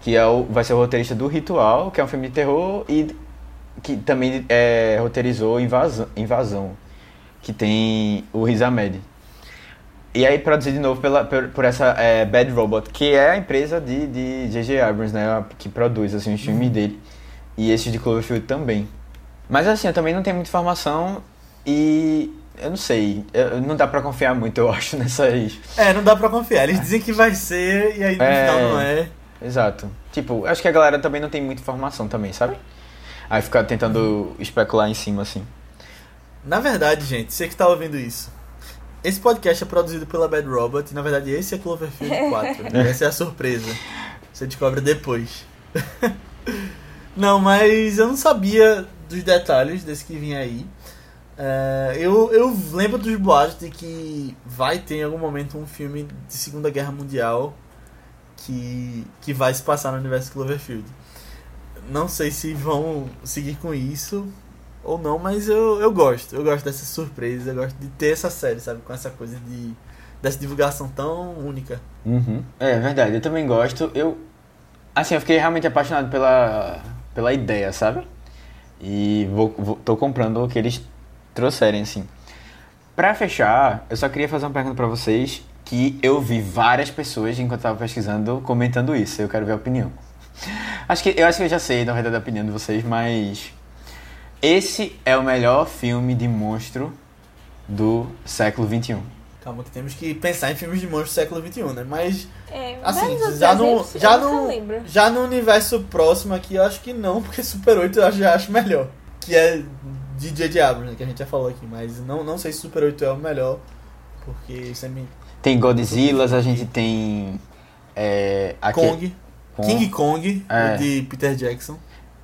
Que é o, vai ser o roteirista do Ritual, que é um filme de terror, e que também é, roteirizou Invasão, Invasão, que tem o Riz Ahmed. E aí produzido de novo pela, por, por essa é, Bad Robot, que é a empresa de J.J. Abrams, né? Que produz assim, os filmes dele. E esses de Cloverfield também. Mas assim, eu também não tenho muita informação e eu não sei, eu- não dá pra confiar muito, eu acho, nessas. É, não dá pra confiar. Eles dizem que vai ser e aí no É. final não é. Exato. Tipo, acho que a galera também não tem muita informação também, sabe? Aí fica tentando especular em cima, assim. Na verdade, gente, você que tá ouvindo isso. Esse podcast é produzido pela Bad Robot e na verdade esse é Cloverfield 4. né? Essa é a surpresa. Você descobre depois. não, mas eu não sabia dos detalhes desse que vinha aí. É, eu, eu lembro dos boatos de que vai ter em algum momento um filme de Segunda Guerra Mundial que, que vai se passar no universo Cloverfield. Não sei se vão seguir com isso ou não, mas eu, eu gosto. Eu gosto dessa surpresa, eu gosto de ter essa série, sabe? Com essa coisa de. dessa divulgação tão única. Uhum. É verdade, eu também gosto. Eu. Assim, eu fiquei realmente apaixonado pela, pela ideia, sabe? E vou, vou, tô comprando o que eles trouxerem, assim. Pra fechar, eu só queria fazer uma pergunta pra vocês que eu vi várias pessoas, enquanto eu tava pesquisando, comentando isso. Eu quero ver a opinião. Acho que, eu acho que eu já sei, na verdade, a opinião de vocês, mas... Esse é o melhor filme de monstro do século XXI. Calma, que temos que pensar em filmes de monstros do século XXI, né? Mas, É, assim, já no, já, no, já no universo próximo aqui, eu acho que não, porque Super 8 eu já acho melhor. Que é de J.J. Abrams, né? Que a gente já falou aqui. Mas não, não sei se Super 8 é o melhor, porque você me... Tem Godzillas, a gente tem... É, aque- Kong, Kong. King Kong, É. o de Peter Jackson.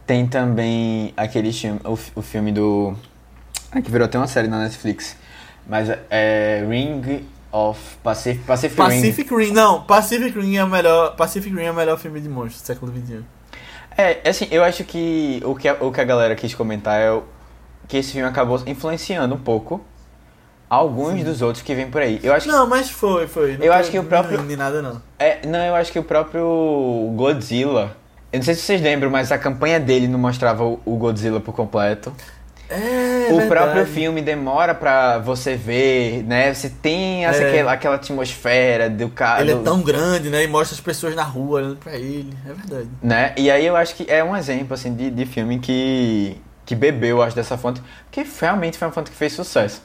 Tem também aquele filme, o, o filme do. Ah, que virou até uma série na Netflix. Mas é Ring of Pacific, Pacific, Ring. Pacific Rim, não, Pacific Rim é o melhor, Pacific Rim é o melhor filme de monstros do século XXI. É, assim, eu acho que o que a, o que a galera quis comentar é que esse filme acabou influenciando um pouco alguns dos outros que vêm por aí. Eu acho que, Não, mas foi, foi. Não Eu acho que o próprio- diminuindo Nem nada, não. é, não, eu acho que o próprio Godzilla. Eu não sei se vocês lembram, mas a campanha dele não mostrava o, Godzilla por completo. É, o verdade. próprio filme demora pra você ver, né? Você tem essa, É. aquela, aquela atmosfera do cara. Ele é tão grande, né? E mostra as pessoas na rua olhando pra ele. É verdade. Né? E aí eu acho que é um exemplo assim, de, de filme que, que bebeu, acho, dessa fonte, porque realmente foi uma fonte que fez sucesso.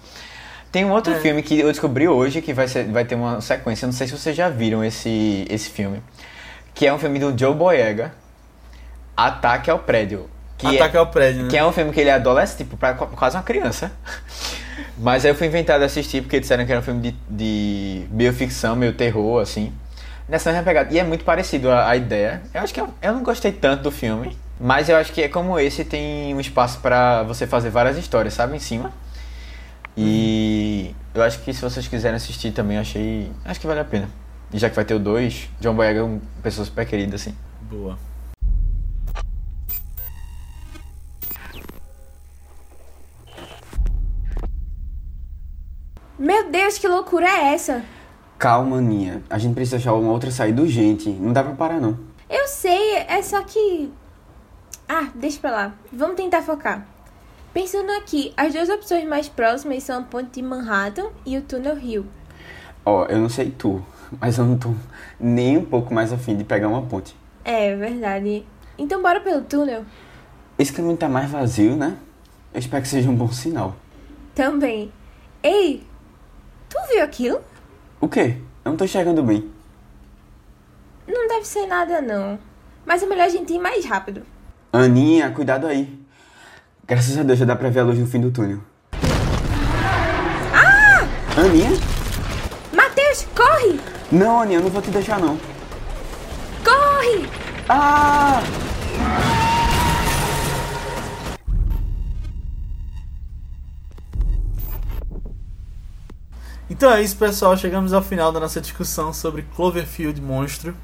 Tem um outro É. filme que eu descobri hoje que vai, ser, vai ter uma sequência, não sei se vocês já viram esse, esse filme, que é um filme do Joe Boyega, Ataque ao Prédio. Que Ataque ao prédio, né? Que é um filme que ele é adolescente, tipo, pra qu- quase uma criança. Mas aí eu fui inventado a assistir porque disseram que era um filme de, de bioficção, meio terror, assim. Nessa mesma pegada. E é muito parecido a, a ideia. Eu acho que eu, eu, não gostei tanto do filme. Mas eu acho que é como esse, tem um espaço para você fazer várias histórias, sabe? Em cima. E eu acho que se vocês quiserem assistir também, achei. Acho que vale a pena. E já que vai ter o 2, John Boyega é uma pessoa super querida, assim. Boa. Meu Deus, que loucura é essa? Calma, Aninha. A gente precisa achar uma outra saída urgente. Não dá pra parar, não. Eu sei, é só que. Ah, deixa pra lá. Vamos tentar focar. Pensando aqui, as duas opções mais próximas são a ponte de Manhattan e o túnel Rio. Ó, eu não sei tu, mas eu não tô nem um pouco mais afim de pegar uma ponte. É, verdade. Então bora pelo túnel? Esse caminho tá mais vazio, né? Eu espero que seja um bom sinal. Também. Ei, tu viu aquilo? O quê? Eu não tô enxergando bem. Não deve ser nada, não. Mas é melhor a gente ir mais rápido. Aninha, cuidado aí. Graças a Deus já dá pra ver a luz no fim do túnel. Ah! Aninha? Matheus, corre! Não, Aninha, eu não vou te deixar não. Corre! Ah! Então é isso, pessoal. Chegamos ao final da nossa discussão sobre Cloverfield Monstro.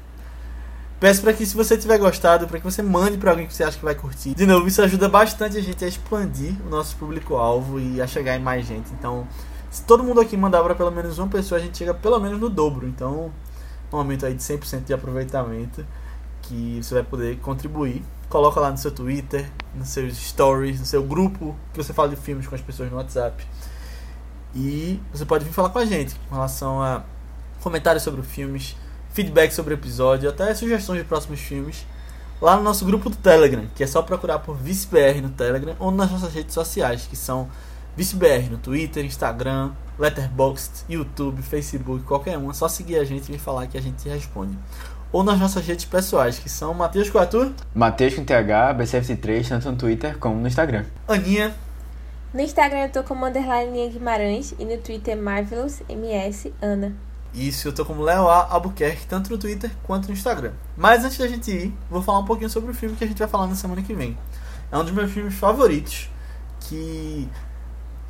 Peço para que, se você tiver gostado, para que você mande para alguém que você acha que vai curtir. De novo, isso ajuda bastante a gente a expandir o nosso público-alvo e a chegar em mais gente. Então, se todo mundo aqui mandar para pelo menos uma pessoa, a gente chega pelo menos no dobro. Então, um aumento aí de 100% de aproveitamento que você vai poder contribuir. Coloca lá no seu Twitter, nos seus stories, no seu grupo que você fala de filmes com as pessoas no WhatsApp. E você pode vir falar com a gente com relação a comentários sobre filmes, feedback sobre o episódio, até sugestões de próximos filmes, lá no nosso grupo do Telegram, que é só procurar por ViceBR no Telegram ou nas nossas redes sociais, que são ViceBR no Twitter, Instagram, Letterboxd, YouTube, Facebook, qualquer uma. Só seguir a gente e me falar que a gente responde. Ou nas nossas redes pessoais, que são Matheus Coatur, Matheus com TH, BCF3, tanto no Twitter como no Instagram. Aninha, No Instagram eu tô como underline Guimarães e no Twitter Marvelous MS Ana. Isso, eu tô como Léo A. Albuquerque, tanto no Twitter quanto no Instagram. Mas antes da gente ir, vou falar um pouquinho sobre o filme que a gente vai falar na semana que vem. É um dos meus filmes favoritos, que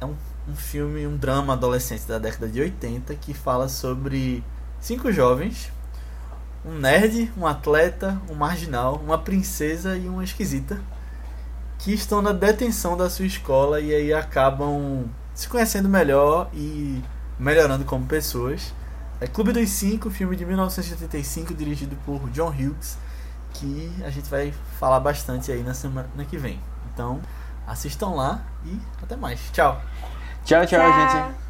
é um, um filme, um drama adolescente da década de 80, que fala sobre cinco jovens, um nerd, um atleta, um marginal, uma princesa e uma esquisita, que estão na detenção da sua escola e aí acabam se conhecendo melhor e melhorando como pessoas. É Clube dos Cinco, filme de 1985, dirigido por John Hughes, que a gente vai falar bastante aí na semana que vem. Então, assistam lá e até mais. Tchau! Tchau, tchau, gente.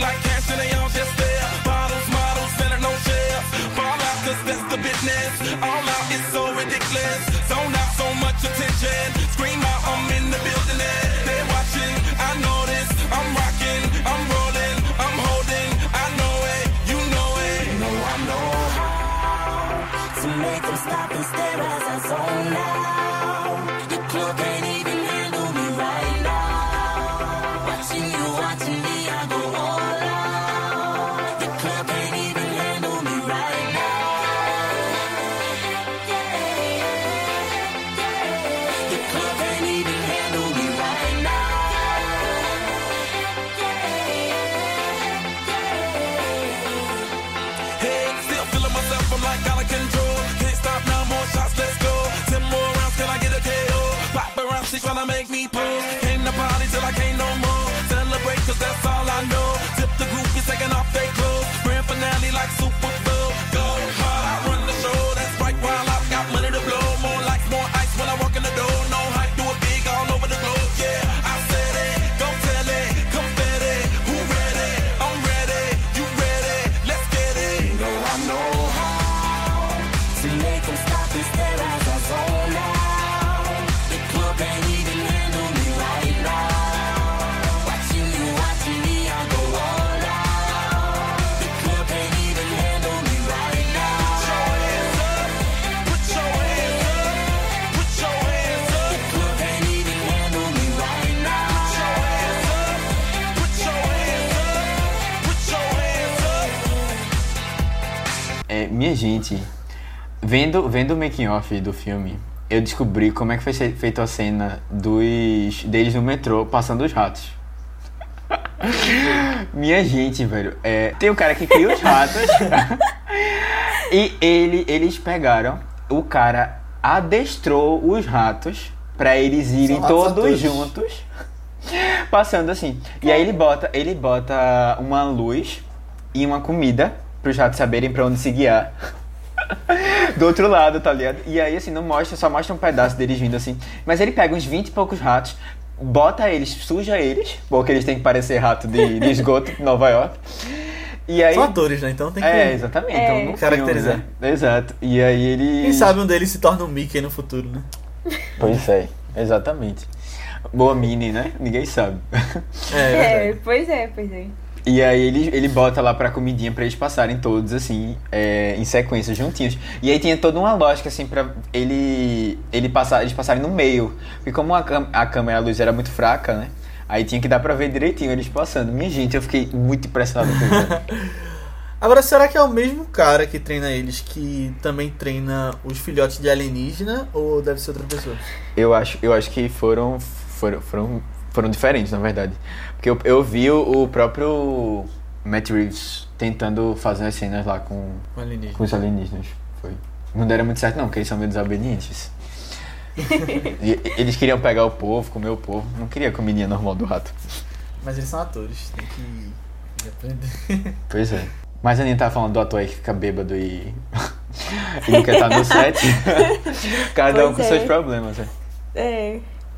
Like minha gente, vendo, vendo o making off do filme, eu descobri como é que foi fe- feita a cena dos deles no metrô passando os ratos. Minha gente, velho, é, tem o cara que cria os ratos e ele, eles pegaram, o cara adestrou os ratos pra eles irem todos atores. juntos passando assim. E aí ele bota, ele bota uma luz e uma comida pros ratos saberem pra onde se guiar. Do outro lado, tá ligado? E aí, assim, não mostra, só mostra um pedaço deles vindo assim. Mas ele pega uns 20 e poucos ratos, bota eles, suja eles, porque eles têm que parecer rato de, de esgoto de Nova York. E aí. São atores, né? Então tem que. É, exatamente. É. Então, Caracterizar. Filme, né? Exato. E aí ele. Quem sabe um deles se torna um Mickey no futuro, né? Pois é, exatamente. Boa mini, né? Ninguém sabe. É, É, verdade. pois é, pois é. E aí ele, ele bota lá pra comidinha pra eles passarem todos, assim, é, em sequência, juntinhos. E aí tinha toda uma lógica, assim, pra ele, ele passar, eles passarem no meio. Porque como a, a câmera e a luz era muito fraca, né? Aí tinha que dar pra ver direitinho eles passando. Minha gente, eu fiquei muito impressionado com isso. Agora, será que é o mesmo cara que treina eles que também treina os filhotes de alienígena ou deve ser outra pessoa? eu, acho, eu acho que foram, foram, foram, foram diferentes, na verdade. Porque eu, eu vi o, o próprio Matt Reeves tentando fazer as cenas lá com, Um Com os alienígenas. Foi. Não deram muito certo não, porque eles são meio desobedientes. E eles queriam pegar o povo, comer o povo. Não queria a comidinha normal do rato. Mas eles são atores, tem que aprender. Pois é. Mas a Aninha tava falando do ator aí que fica bêbado e. e não quer estar no set. Cada um Pois com é. seus problemas, né? É.